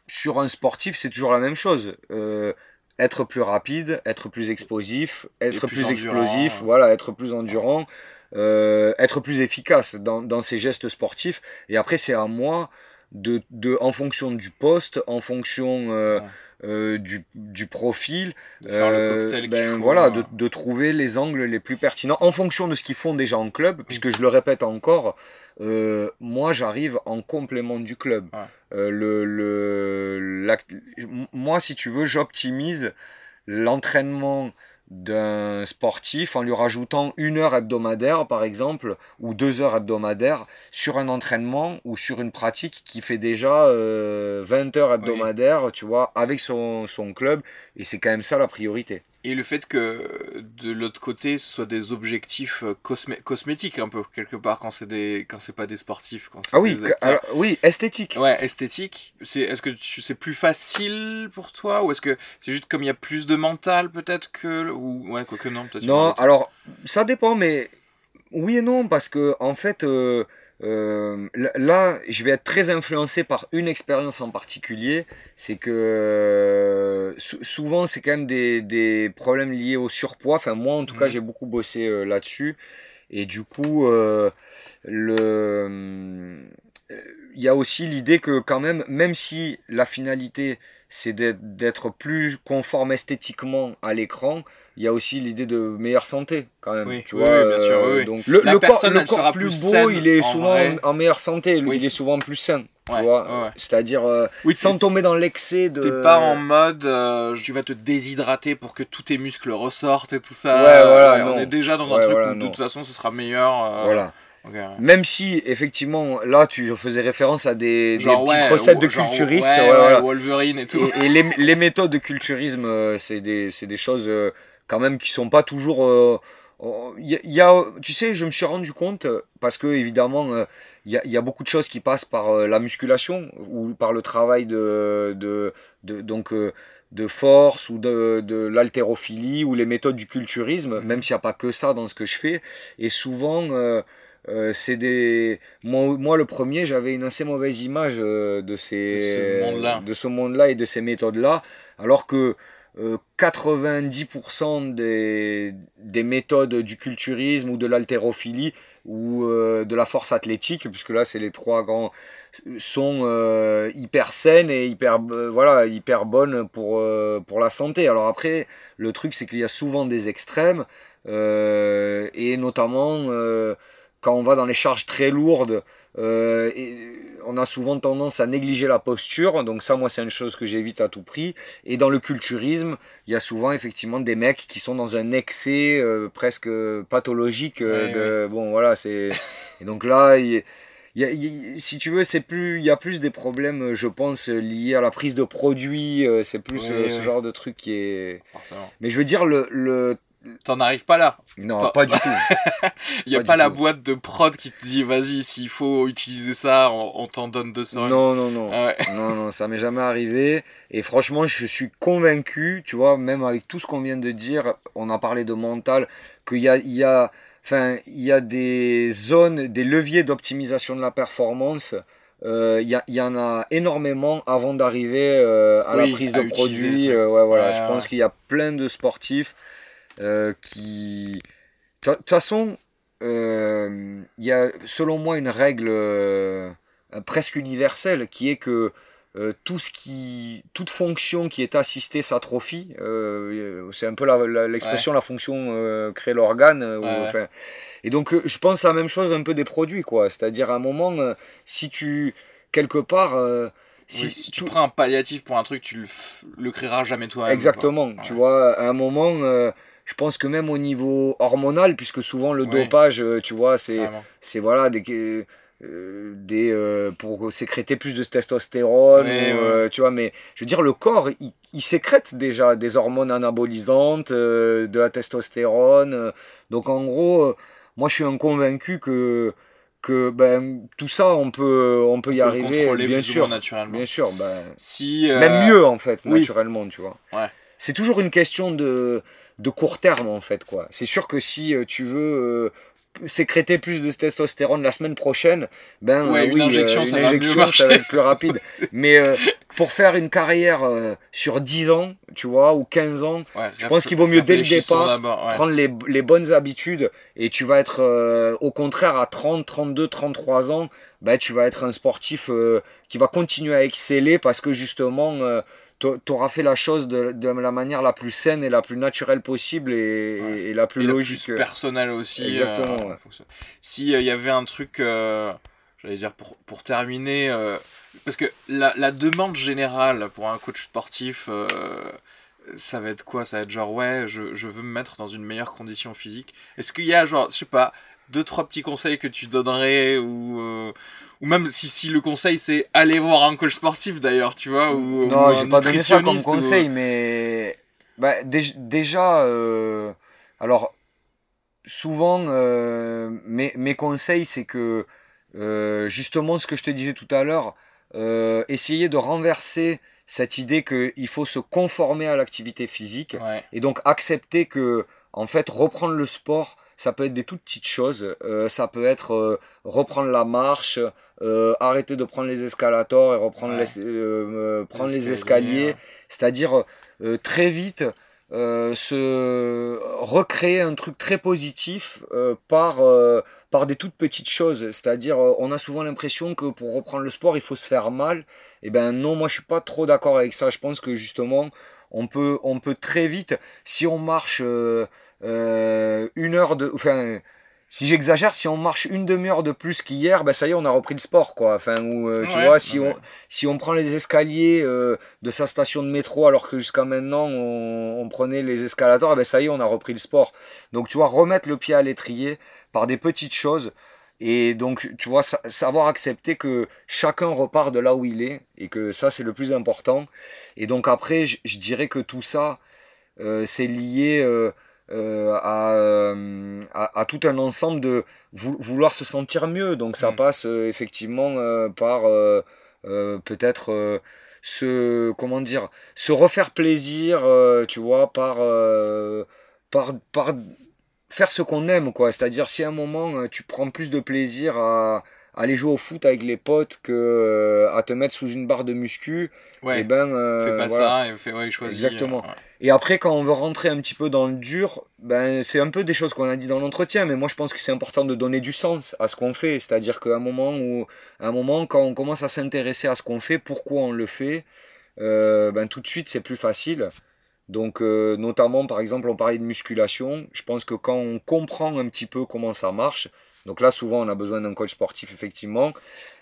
Speaker 3: sur un sportif, c'est toujours la même chose. Euh, être plus rapide, être plus explosif, être
Speaker 1: plus
Speaker 3: explosif, voilà, être plus endurant, être plus efficace dans, dans ses gestes sportifs. Et après, c'est à moi de, de, en fonction du poste, en fonction euh,
Speaker 1: Ouais.
Speaker 3: euh, du, du profil,
Speaker 1: De
Speaker 3: euh, ben
Speaker 1: faut,
Speaker 3: voilà, de, de trouver les angles les plus pertinents en fonction de ce qu'ils font déjà en club, puisque je le répète encore, moi j'arrive en complément du club.
Speaker 1: Ouais.
Speaker 3: Le, le, moi, si tu veux, j'optimise l'entraînement d'un sportif en lui rajoutant une heure hebdomadaire, par exemple, ou deux heures hebdomadaires sur un entraînement ou sur une pratique qui fait déjà euh, 20 heures hebdomadaires, tu vois, avec son, son club. Et c'est quand même ça la priorité.
Speaker 1: Et le fait que de l'autre côté, ce soit des objectifs euh, cosmé- cosmétiques un peu quelque part quand c'est des quand c'est pas des sportifs. Quand
Speaker 3: Ah oui,
Speaker 1: des
Speaker 3: alors, oui, esthétique.
Speaker 1: Ouais, esthétique. C'est est-ce que c'est plus facile pour toi ou est-ce que c'est juste comme il y a plus de mental peut-être que ou ouais quoi que non peut-être.
Speaker 3: Non, alors ça dépend, mais oui et non, parce que en fait, euh, euh, là- je vais être très influencé par une expérience en particulier. C'est que euh, sou- souvent, c'est quand même des, des problèmes liés au surpoids. Enfin, moi, en tout cas,
Speaker 1: Mhm.
Speaker 3: j'ai beaucoup bossé euh, là-dessus. Et du coup, euh, le il y a aussi l'idée que quand même, même si la finalité c'est d'être plus conforme esthétiquement à l'écran, il y a aussi l'idée de meilleure santé quand même.
Speaker 1: Oui,
Speaker 3: tu
Speaker 1: oui,
Speaker 3: vois,
Speaker 1: oui, bien sûr,
Speaker 3: euh,
Speaker 1: oui, oui.
Speaker 3: Donc le, corps, le corps
Speaker 1: sera
Speaker 3: plus
Speaker 1: plus
Speaker 3: beau, il est
Speaker 1: en
Speaker 3: souvent
Speaker 1: vrai.
Speaker 3: en, meilleure santé, il est souvent plus sain. Tu
Speaker 1: Ouais,
Speaker 3: vois,
Speaker 1: ouais,
Speaker 3: c'est-à-dire euh,
Speaker 1: Oui,
Speaker 3: sans tomber dans l'excès de.
Speaker 1: T'es pas en mode euh, tu vas te déshydrater pour que tous tes muscles ressortent et tout ça.
Speaker 3: Ouais, voilà,
Speaker 1: on est déjà dans un truc
Speaker 3: voilà,
Speaker 1: où de toute façon ce sera meilleur. euh,
Speaker 3: Voilà.
Speaker 1: ouais.
Speaker 3: Même si effectivement là tu faisais référence à des, des
Speaker 1: Genre,
Speaker 3: petites
Speaker 1: ouais,
Speaker 3: recettes de
Speaker 1: genre,
Speaker 3: culturistes,
Speaker 1: ouais,
Speaker 3: voilà.
Speaker 1: Wolverine et tout.
Speaker 3: Et, et les, les méthodes de culturisme, c'est des, des choses quand même qui sont pas toujours euh, il y, a, tu sais, je me suis rendu compte, parce que évidemment, il y, a, y, a, beaucoup de choses qui passent par la musculation ou par le travail de, de, de donc, de force ou de, de l'haltérophilie ou les méthodes du culturisme, même s'il n'y a pas que ça dans ce que je fais. Et souvent, euh, c'est des moi, moi, le premier j'avais une assez mauvaise image euh, de ces de ce monde-là et de ces méthodes-là. Alors que 90% euh, des, des méthodes du culturisme ou de l'haltérophilie ou de la force athlétique puisque là c'est les trois grands sont hyper saines et hyper voilà hyper bonnes pour pour la santé. Alors après le truc c'est qu'il y a souvent des extrêmes et notamment quand on va dans les charges très lourdes, euh, on a souvent tendance à négliger la posture. Donc ça, moi, c'est une chose que j'évite à tout prix. Et dans le culturisme, il y a souvent effectivement des mecs qui sont dans un excès euh, presque pathologique. Euh, de, Bon, voilà, c'est. Et donc là, il, si tu veux, c'est plus, il y a plus des problèmes, je pense, liés à la prise de produits. c'est plus ce genre de truc qui est. Mais je veux dire, le, le
Speaker 1: T'en arrives pas là.
Speaker 3: Non, pas du tout.
Speaker 1: Il n'y a pas, la boîte de prod qui te dit vas-y, s'il faut utiliser ça, on, t'en donne 200.
Speaker 3: Non, non, non. Ah non, non, ça m'est jamais arrivé. Et franchement, je suis convaincu, tu vois, même avec tout ce qu'on vient de dire, on a parlé de mental, qu'il y a, il y a, enfin, il y a des zones, des leviers d'optimisation de la performance. Euh, il y, y, en a énormément avant d'arriver euh, à la prise de produits. Euh, ouais, voilà. je pense qu'il y a plein de sportifs euh, qui... De toute façon, euh, il y a selon moi une règle euh, presque universelle qui est que tout ce qui, toute fonction qui est assistée s'atrophie. c'est un peu l'expression la, fonction crée l'organe. et donc je pense la même chose un peu des produits, quoi. C'est-à-dire à un moment, si tu quelque part
Speaker 1: si, tu prends un palliatif pour un truc, tu le, le créeras jamais toi.
Speaker 3: Exactement. Tu vois, à un moment, je pense que même au niveau hormonal, puisque souvent le dopage, euh, tu vois, c'est, c'est voilà, des, euh, des, euh, pour sécréter plus de testostérone, tu vois, mais je veux dire, le corps, il, sécrète déjà des hormones anabolisantes, de la testostérone. donc en gros, moi je suis un convaincu que que ben tout ça on peut on peut y arriver bien sûr. naturellement. bien sûr ben, si même mieux en fait naturellement tu vois. C'est toujours une question de de court terme en fait quoi. C'est sûr que si euh, tu veux euh, sécréter plus de testostérone la semaine prochaine, ben oui, une injection, ça, va être plus rapide. Mais euh, pour faire une carrière sur 10 ans, tu vois, ou 15 ans, je pense qu'il vaut mieux dès le départ prendre les, les, bonnes habitudes et tu vas être au contraire à 30, 32, 33 ans, ben, tu vas être un sportif qui va continuer à exceller parce que justement tu auras fait la chose de, de, la manière la plus saine et la plus naturelle possible et, et, la plus logique. La plus
Speaker 1: personnelle aussi. Exactement. Euh, S'il euh, y avait un truc, euh, j'allais dire pour, pour terminer, parce que la, la, demande générale pour un coach sportif, ça va être quoi? Ça va être genre, ouais, je, je, veux me mettre dans une meilleure condition physique. Est-ce qu'il y a, genre, je sais pas, deux, trois petits conseils que tu donnerais ou ou même si, si le conseil c'est aller voir un coach sportif d'ailleurs, tu vois, ou
Speaker 3: non, j'ai pas donné ça comme conseil, mais bah, déjà, euh... alors souvent euh, mes, mes, conseils c'est que euh, justement ce que je te disais tout à l'heure, essayer de renverser cette idée qu'il faut se conformer à l'activité physique et donc accepter que en fait reprendre le sport ça peut être des toutes petites choses. Euh, ça peut être euh, reprendre la marche, euh, arrêter de prendre les escalators et reprendre les, prendre les escaliers. C'est-à-dire très vite se recréer un truc très positif par par des toutes petites choses. C'est-à-dire, on a souvent l'impression que pour reprendre le sport, il faut se faire mal. Et eh ben non, moi je suis pas trop d'accord avec ça. Je pense que justement, on peut, on peut très vite, si on marche euh, une heure de. Enfin, si j'exagère, si on marche une demi-heure de plus qu'hier, ben ça y est, on a repris le sport, quoi. Enfin, ou euh, tu vois, si on si on prend les escaliers euh, de sa station de métro, alors que jusqu'à maintenant on, prenait les escalators, ben ça y est, on a repris le sport. Donc, tu vois, remettre le pied à l'étrier par des petites choses. Et donc, tu vois, savoir accepter que chacun repart de là où il est et que ça, c'est le plus important. Et donc après, je dirais que tout ça, c'est lié à, à, tout un ensemble de vouloir se sentir mieux. Donc ça mm. passe effectivement par peut-être se comment dire se refaire plaisir tu vois par par par faire ce qu'on aime quoi c'est à dire si à un moment tu prends plus de plaisir à aller jouer au foot avec les potes que euh, à te mettre sous une barre de muscu
Speaker 1: ouais. et eh ben euh, fais pas ça et fais, ouais, choisis,
Speaker 3: exactement et après quand on veut rentrer un petit peu dans le dur ben c'est un peu des choses qu'on a dit dans l'entretien mais moi je pense que c'est important de donner du sens à ce qu'on fait c'est à dire qu'à un moment où à un moment quand on commence à s'intéresser à ce qu'on fait pourquoi on le fait euh, ben tout de suite c'est plus facile donc notamment par exemple on parlait de musculation je pense que quand on comprend un petit peu comment ça marche donc là, souvent, on a besoin d'un coach sportif, effectivement.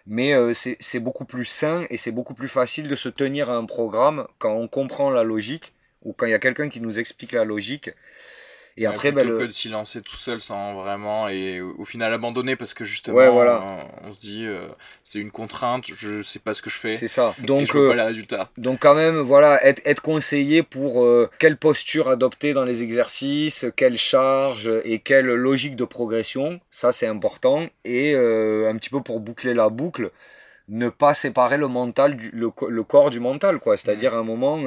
Speaker 3: Mais euh, c'est beaucoup plus sain et c'est beaucoup plus facile de se tenir à un programme quand on comprend la logique ou quand il y a quelqu'un qui nous explique la logique.
Speaker 1: Et après, ben, le... que de s'y lancer tout seul sans vraiment et au final abandonner parce que justement, voilà. on, se dit euh, c'est une contrainte, je sais pas ce que je fais.
Speaker 3: C'est ça. Donc, euh, donc quand même, voilà, être, être conseillé pour euh, quelle posture adopter dans les exercices, quelle charge et quelle logique de progression, ça c'est important. Et un petit peu pour boucler la boucle, ne pas séparer le mental du le, le corps du mental, quoi. C'est-à-dire à un moment,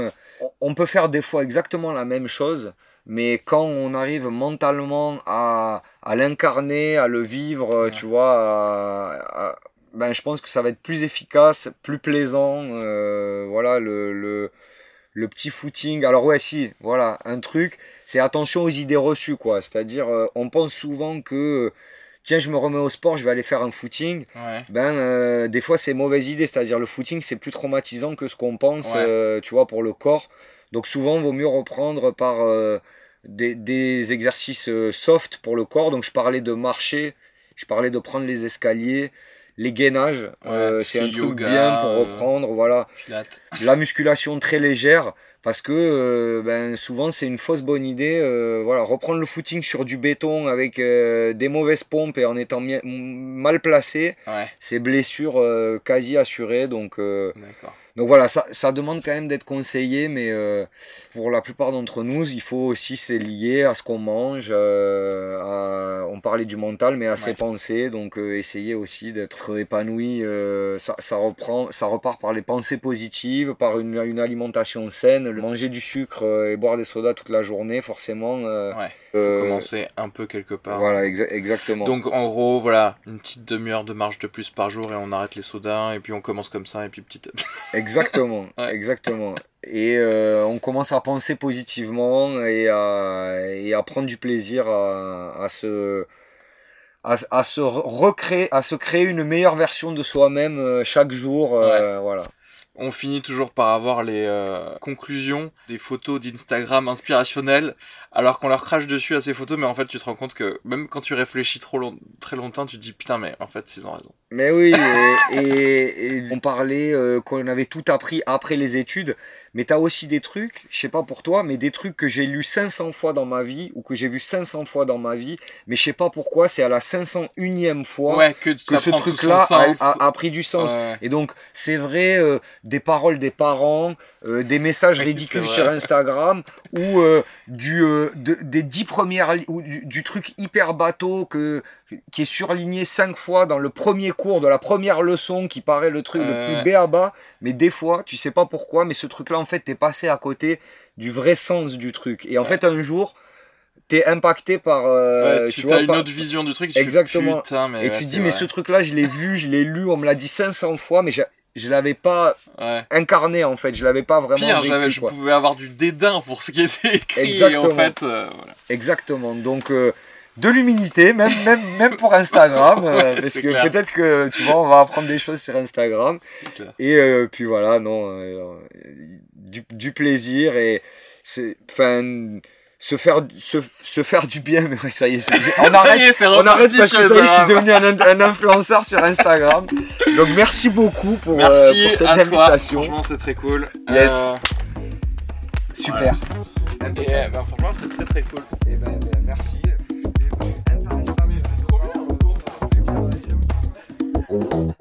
Speaker 3: on peut faire des fois exactement la même chose mais quand on arrive mentalement à, à l'incarner, à le vivre, tu vois, ben, je pense que ça va être plus efficace, plus plaisant. Euh, voilà, le, le, le, petit footing. Alors, ouais, si, voilà, un truc, c'est attention aux idées reçues, quoi. C'est-à-dire, euh, on pense souvent que. Tiens, je me remets au sport, je vais aller faire un footing. Ben, euh, des fois, c'est mauvaise idée. C'est-à-dire, le footing, c'est plus traumatisant que ce qu'on pense, tu vois, pour le corps. Donc souvent, il vaut mieux reprendre par euh, des, des, exercices euh, soft pour le corps. Donc je parlais de marcher, je parlais de prendre les escaliers, les gainages. Euh, c'est un truc bien pour reprendre. voilà. La musculation très légère. Parce que ben, souvent c'est une fausse bonne idée. voilà, reprendre le footing sur du béton avec des mauvaises pompes et en étant mal placé, c'est blessure quasi assurée. Donc, D'accord. Donc voilà, ça, ça demande quand même d'être conseillé, mais euh, pour la plupart d'entre nous, il faut aussi c'est lié à ce qu'on mange. Euh, on parlait du mental, mais à ses pensées. Donc euh, essayer aussi d'être épanoui. Ça, ça, reprend, ça repart par les pensées positives, par une, une alimentation saine. Manger du sucre et boire des sodas toute la journée, forcément.
Speaker 1: ouais. Faut commencer un peu quelque part.
Speaker 3: Voilà, exactement.
Speaker 1: Donc en gros, voilà, une petite demi-heure de marche de plus par jour et on arrête les sodas et puis on commence comme ça et puis petit.
Speaker 3: Exactement, exactement. Et euh, on commence à penser positivement et à, et à prendre du plaisir à, à se, à, à, se recréer, à se créer une meilleure version de soi-même euh, chaque jour. Euh, voilà.
Speaker 1: On finit toujours par avoir les conclusions des photos d'Instagram inspirationnelles alors qu'on leur crache dessus à ces photos, mais en fait tu te rends compte que même quand tu réfléchis trop très longtemps, tu te dis putain mais en fait ils ont raison.
Speaker 3: Mais oui, et, on parlait euh, qu'on avait tout appris après les études, mais t'as aussi des trucs, je sais pas pour toi, mais des trucs que j'ai lu 500 fois dans ma vie ou que j'ai vu 500 fois dans ma vie, mais je sais pas pourquoi, c'est à la 501e fois
Speaker 1: que,
Speaker 3: ce truc-là a, pris du sens. Et donc c'est vrai, euh, des paroles des parents, euh, des messages ridicules sur Instagram ou du des dix premières ou du, du, truc hyper bateau que qui est surligné cinq fois dans le premier cours de la première leçon qui paraît le truc le plus béaba, mais des fois, tu sais pas pourquoi, mais ce truc-là, en fait, t'es passé à côté du vrai sens du truc. Et en fait, un jour, t'es impacté par.
Speaker 1: Euh, tu, as une autre vision du truc.
Speaker 3: Exactement. et tu te dis, mais ce truc-là, je l'ai vu, je l'ai lu, on me l'a dit 500 fois, mais je l'avais pas incarné en fait, je l'avais pas vraiment
Speaker 1: Pire, je pouvais avoir du dédain pour ce qui était écrit Exactement. en fait euh,
Speaker 3: Exactement. Donc euh, de l'humilité, même, même, même pour Instagram, euh, parce que peut-être que tu vois, on va apprendre des choses sur Instagram. Et euh, puis voilà, non, du, du, plaisir et c'est, enfin, se faire, se, se, faire du bien, mais ça y est, on arrête, on arrête parce que ça y est, je suis devenu un, un, influenceur sur Instagram. Donc merci beaucoup pour, merci pour cette à invitation.
Speaker 1: Toi. Franchement, c'est très cool.
Speaker 3: Yes. Super.
Speaker 1: Et, bah, franchement, c'est très très cool.
Speaker 3: Et ben, ben merci. when it